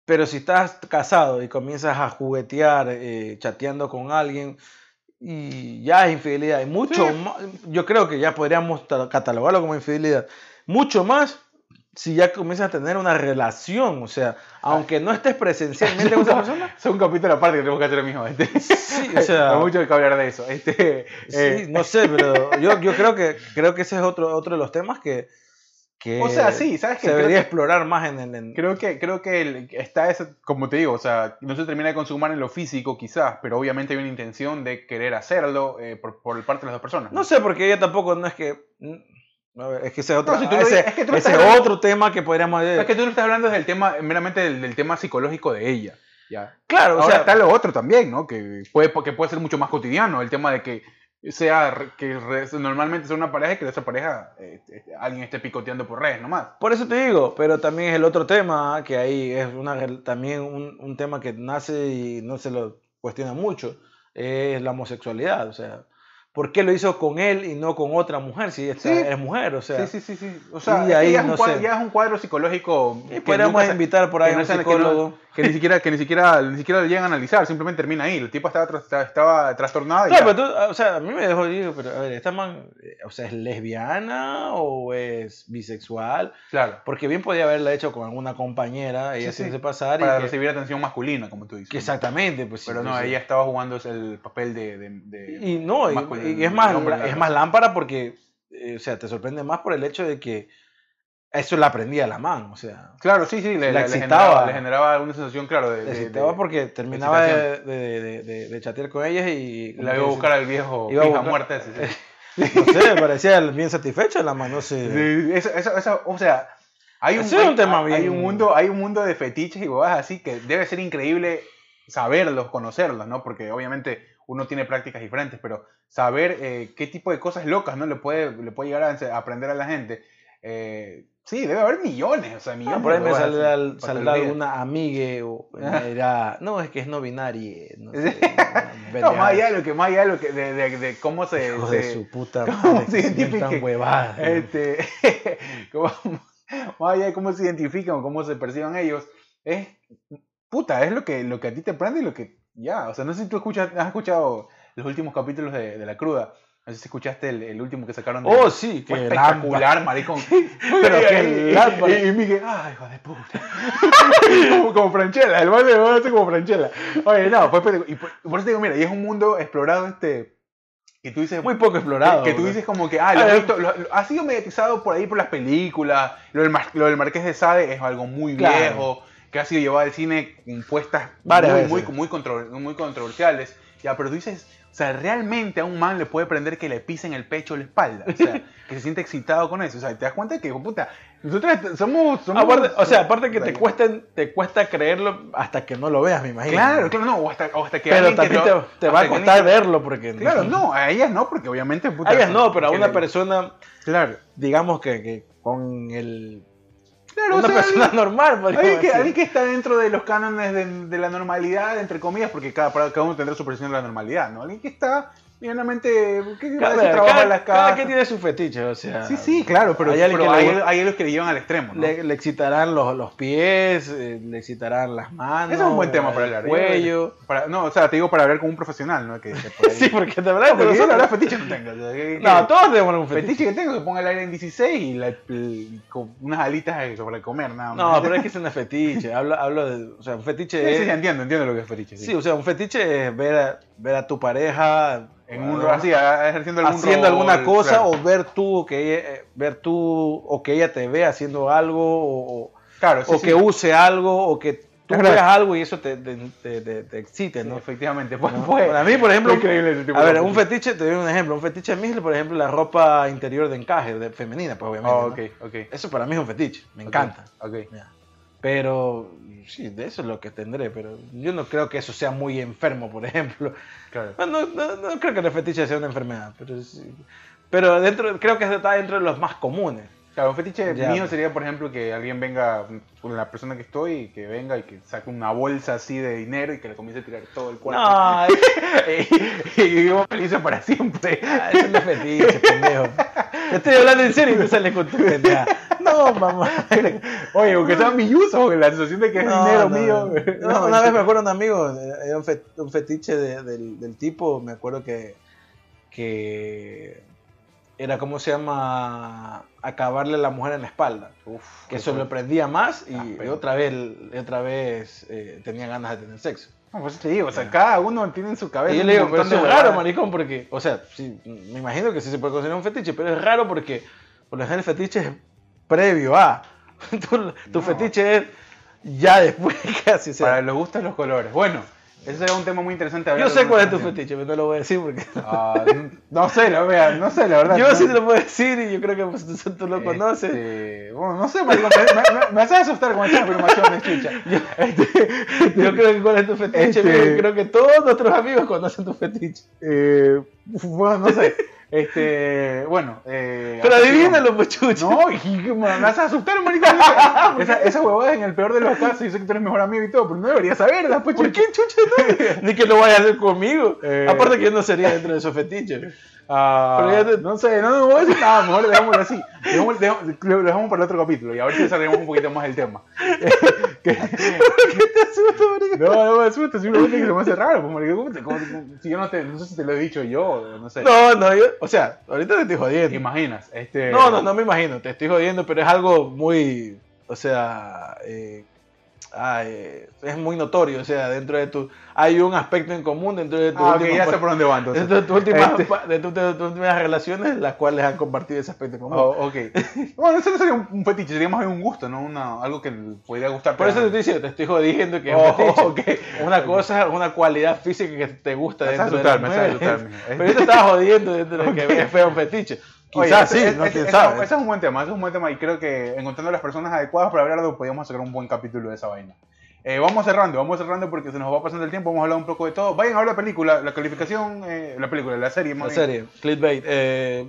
B: pero si estás casado y comienzas a juguetear, eh, chateando con alguien, y ya es infidelidad. Y mucho más, yo creo que ya podríamos catalogarlo como infidelidad. Mucho más si ya comienzas a tener una relación, o sea, aunque no estés presencialmente con esa persona.
A: Es un capítulo aparte que tenemos que hacer mismo. Este.
B: Sí, o sea.
A: Hay mucho que hablar de eso. Este,
B: sí, eh. no sé, pero yo, yo creo, que, creo que ese es otro, otro de los temas que
A: o sea, sí, ¿sabes
B: que Se debería explorar más en
A: el... Creo que, creo que está ese, como te digo, o sea, no se termina de consumar en lo físico quizás, pero obviamente hay una intención de querer hacerlo eh, por, por parte de las dos personas.
B: ¿no? sé, porque ella tampoco, no es que... es que ese es otro, ese, otro tema que podríamos...
A: Es que tú no estás hablando del tema, meramente del, tema psicológico de ella. ¿ya?
B: Claro,
A: o sea, está lo otro también, ¿no? Que puede, que puede ser mucho más cotidiano, el tema de que sea que normalmente es una pareja y que esa pareja eh, alguien esté picoteando por redes nomás.
B: Por eso te digo, pero también es el otro tema, que ahí es una, también un, un tema que nace y no se lo cuestiona mucho, es la homosexualidad. O sea, ¿por qué lo hizo con él y no con otra mujer si esta es mujer? O sea,
A: sí, sí, sí, sí. O sea, ahí, ya, es un cuadro, ya, es un cuadro, psicológico.
B: Y podríamos invitar por ahí a un psicólogo.
A: Que, ni siquiera, que ni siquiera, ni siquiera lo llegan a analizar, simplemente termina ahí. El tipo estaba, estaba trastornado.
B: Claro, pero tú, o sea, a mí me dejó decir, pero a ver, ¿esta man, eh, o sea, es lesbiana o es bisexual?
A: Claro.
B: Porque bien podía haberla hecho con alguna compañera, ella se hace pasar.
A: Para recibir atención masculina, como tú dices.
B: exactamente, pues
A: Pero no, ella estaba jugando el papel de. de,
B: y no, y, es más, es más lámpara porque, eh, o sea, te sorprende más por el hecho de que eso la aprendía la man, o sea.
A: Claro, sí, sí, le, excitaba. Le generaba, una sensación, claro. De,
B: le excitaba porque terminaba de, de, chatear con ellas y.
A: La iba a buscar al viejo iba a muerte.
B: no sé, parecía bien satisfecha la man, no sé.
A: Sí, eso, eso, eso, o sea. Hay un,
B: un tema
A: hay, un mundo, hay un mundo de fetiches y bobadas así que debe ser increíble saberlos, conocerlos, ¿no? Porque obviamente uno tiene prácticas diferentes, pero saber eh, qué tipo de cosas locas, ¿no? Le puede, le puede llegar a aprender a la gente. Eh, Sí, debe haber millones, o sea, millones.
B: por ahí me saldrá, alguna amigue o era, no, es que es no binaria. No, sé,
A: no, más allá de lo que, más allá de, lo que, de, de, cómo se...
B: Hijo de su puta madre, se identifica.
A: Este, más allá de cómo se identifican o cómo se perciban ellos, es, puta, es lo que, lo que a ti te prende y lo que, ya, o sea, no sé si tú escuchas, has escuchado los últimos capítulos de, de La Cruda, No sé si escuchaste el, el último que sacaron de
B: Oh, sí, que
A: espectacular, maricón.
B: Pero que
A: y-
B: lámpara.
A: Y, y Miguel, ay, hijo de puta. como, como Franchella, el balde va a ser como Franchella. Oye, no, fue espectacular. Y por, por eso te digo, mira, y es un mundo explorado este. Que tú dices.
B: Muy poco explorado.
A: Que, que tú dices como que, ah, lo
B: ver.
A: visto- lo- lo- ha sido mediatizado por ahí por las películas. Lo del, Mar- lo del Marqués de Sade es algo muy
B: Claro.
A: viejo, que ha sido llevado al cine con puestas muy, muy, muy, contro- muy controversiales. Ya, pero tú dices, sea, realmente a un man le puede prender que le pisen el pecho o la espalda. O sea, que se siente excitado con eso. O sea, te das cuenta que, puta, nosotros somos. somos
B: Aparte, o sea, aparte que te cuesta, te cuesta creerlo hasta que no lo veas, me imagino.
A: Claro, claro, no, o hasta, o hasta que
B: Pero
A: que
B: también
A: lo-
B: te, va a costar
A: alguien-
B: verlo porque...
A: Claro, no, a ellas no, porque obviamente. puta,
B: A ellas no, pero a una persona,
A: Claro.
B: digamos que, que con el...
A: Claro, o
B: una
A: sea,
B: persona
A: alguien-
B: normal,
A: Alguien que, alguien que está dentro de los cánones de, de la normalidad, entre comillas, porque cada, cada uno tendrá su percepción de la normalidad, ¿no? Alguien que está medianamente. a
B: Cada, cada-
A: en las
B: cada quien tiene su fetiche, o sea...
A: Sí, sí, claro, pero
B: Hay
A: pero
B: que
A: hay,
B: le-
A: hay los que le llevan al extremo, ¿no?
B: Le, le excitarán los, los pies, eh, le excitarán las manos.
A: Ese es un buen tema para
B: el
A: hablar.
B: Cuello.
A: Para- no, o sea, te digo para hablar con un profesional, ¿no? Que, que por ahí-
B: Sí, porque de verdad...
A: No, porque
B: nosotros-
A: fetiche no tengo. o sea, que-
B: No, todos tenemos un
A: fetiche.
B: fetiche.
A: que tengo que ponga el aire en 16 y la- el- con unas alitas para comer, nada más.
B: No, pero es que eso no es fetiche. Hablo, hablo de. O sea, un fetiche
A: Sí, sí, entiendo, entiendo lo que es fetiche.
B: Sí, o sea, un fetiche es ver a, ver a tu pareja
A: en un, así, ejerciendo algún
B: haciendo
A: rol,
B: alguna cosa
A: claro.
B: o ver tú que ella, eh, ver tú o que ella te ve haciendo algo o,
A: Claro, sí,
B: o
A: sí.
B: que use algo o que tú veas algo y eso te, te, te, te- te excite,
A: Sí,
B: ¿no?
A: efectivamente. Pues,
B: ¿No?
A: fue-
B: Para mí, por ejemplo,
A: increíble tipo
B: a ver, un fetiche, te doy un ejemplo, un fetiche de mí, por ejemplo, la ropa interior de encaje, de femenina, pues obviamente.
A: Oh,
B: ¿no?
A: ok, ok.
B: Eso para mí es un fetiche, me
A: Ok,
B: encanta. Pero sí, de eso es lo que tendré, pero yo no creo que eso sea muy enfermo, por ejemplo.
A: Claro.
B: No, no, no creo que el fetiche sea una enfermedad, pero sí. Pero dentro, creo que está dentro de los más comunes.
A: Claro, un fetiche
B: Ya.
A: mío sería, por ejemplo, que alguien venga con la persona que estoy y que venga y que saque una bolsa así de dinero y que le comience a tirar todo el cuarto.
B: No,
A: y, y vivo feliz para siempre.
B: Ah, es fetiche, pendejo. Estoy hablando en serio y tú sales con tu pendeja. No, mamá.
A: Oye, aunque sea mi uso, la sensación de que es
B: No,
A: dinero
B: no,
A: mío.
B: no. Una vez me acuerdo un amigo, era un, fe- un fetiche de- del, del tipo, me acuerdo que, que era, ¿cómo se llama? Acabarle a la mujer en la espalda.
A: Uf,
B: Que eso lo prendía más y,
A: Ah,
B: y otra vez, otra vez eh, tenía ganas de tener sexo.
A: No, pues te digo, o sea, cada uno tiene en su cabeza.
B: Y yo le digo, pero es raro, maricón, porque, o sea, sí, me imagino que sí se puede considerar un fetiche, pero es raro porque por lo general el fetiche es previo a. tu tu
A: No.
B: fetiche es ya después casi. O sea,
A: Para los gustos los colores. Bueno, ese será un tema muy interesante.
B: yo sé
A: de
B: cuál es tu fetiche, pero no lo voy a decir porque.
A: Ah, no sé, la verdad, no sé, la verdad.
B: yo
A: no.
B: sí te lo puedo decir y yo creo que pues, tú, tú lo conoces.
A: Este, bueno, no sé, maricón, me, me, me, me hace asustar con estas afirmaciones, chucha.
B: Yo creo que cuál es tu fetiche,
A: Este-
B: amigo, y creo que todos nuestros amigos conocen tu fetiche.
A: Eh, bueno, no sé. Este, bueno. Eh,
B: Pero pues chucha.
A: como- No, y me me hace asustar, maricón. Esa, esa huevada en el peor de los casos, yo sé que tú eres mejor amigo y todo, pero no deberías saberla, pues.
B: ¿Por qué chucha no? Ni que lo vayas a hacer conmigo.
A: Eh.
B: Aparte que yo no sería dentro de esos fetiches.
A: Ah,
B: Pero ya te-
A: No sé, no, no voy a decir nada, mejor dejámoslo así. Dejamos- dejamos- lo dejamos para el otro capítulo y ahorita desarrollamos un poquito más el tema. Que-
B: te asusto, marico?
A: no, no me asusta, simplemente que se me hace raro. Pues, marico, ¿cómo te- cómo- si yo no, te, no sé si te lo he dicho yo, no sé.
B: No, no, yo, o sea, ahorita te estoy
A: ¿Te
B: jodiendo.
A: imaginas? Este,
B: No, no, no me imagino, te estoy jodiendo, pero es algo muy, o sea, eh, eh, es muy notorio, o sea, dentro de tu, hay un aspecto en común dentro de tu
A: Ah,
B: última-
A: ya sé por dónde va entonces.
B: dentro de tus últimas,
A: Este-
B: de tu- de tus últimas relaciones, las cuales han compartido ese aspecto en común.
A: Oh, ok. Bueno, eso no sería un, fetiche, sería más bien un gusto, ¿no? Una, algo que podría gustar.
B: Por eso te estoy diciendo, te estoy jodiendo que es
A: Oh,
B: un fetiche.
A: ok.
B: Una cosa es una cualidad física que te gusta dentro de la. Pero yo te estaba jodiendo dentro de
A: Ok.
B: que es feo un fetiche. Quizás sí,
A: ese-
B: no
A: ese-
B: quién sabe.
A: Ese es un buen tema, ese es un buen tema y creo que encontrando las personas adecuadas para hablarlo podríamos sacar un buen capítulo de esa vaina. Eh, vamos cerrando, vamos cerrando porque se nos va pasando el tiempo, vamos a hablar un poco de todo. Vayan a ver la película, la calificación, eh, la película, la serie más
B: La
A: bien.
B: serie, Clickbait. Eh,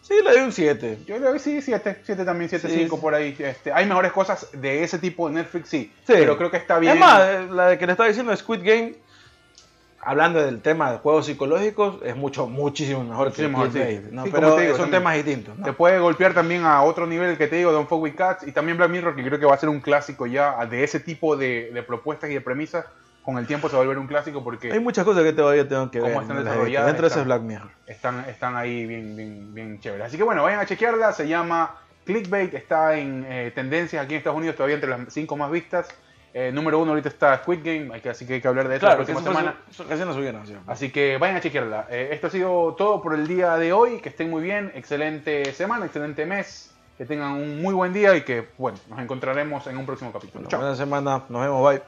B: sí, le doy un 7.
A: Yo le doy sí, 7, 7 también, 7,
B: Sí,
A: 5
B: sí.
A: por ahí. Este, hay mejores cosas de ese tipo en Netflix, sí,
B: Sí.
A: pero creo que está bien.
B: Es más, eh, la de que le estaba diciendo Squid Game, hablando del tema de juegos psicológicos, es mucho, muchísimo mejor que
A: Muchísimo mejor,
B: Clickbait,
A: sí.
B: ¿no?
A: Sí,
B: Pero
A: te digo,
B: son
A: también.
B: temas distintos. ¿no?
A: Te puede golpear también a otro nivel el que te digo, Don't Fuck With Cats, y también Black Mirror, que creo que va a ser un clásico ya de ese tipo de, de propuestas y de premisas. con el tiempo se va a volver un clásico porque...
B: Hay muchas cosas que todavía tengo que ver.
A: Están desarrolladas.
B: Entre esas Black Mirror.
A: Están, están ahí bien, bien, bien chéveres. Así que bueno, vayan a chequearla. Se llama Clickbait. Está en eh, tendencias aquí en Estados Unidos todavía entre las cinco más vistas. Eh, número uno ahorita está Squid Game, así que hay que hablar de eso
B: la próxima semana.
A: Así que vayan a chequearla. Eh, esto ha sido todo por el día de hoy. Que estén muy bien. Excelente semana, excelente mes. Que tengan un muy buen día y que, bueno, nos encontraremos en un próximo capítulo.
B: Chao. Buena semana. Nos vemos. Bye.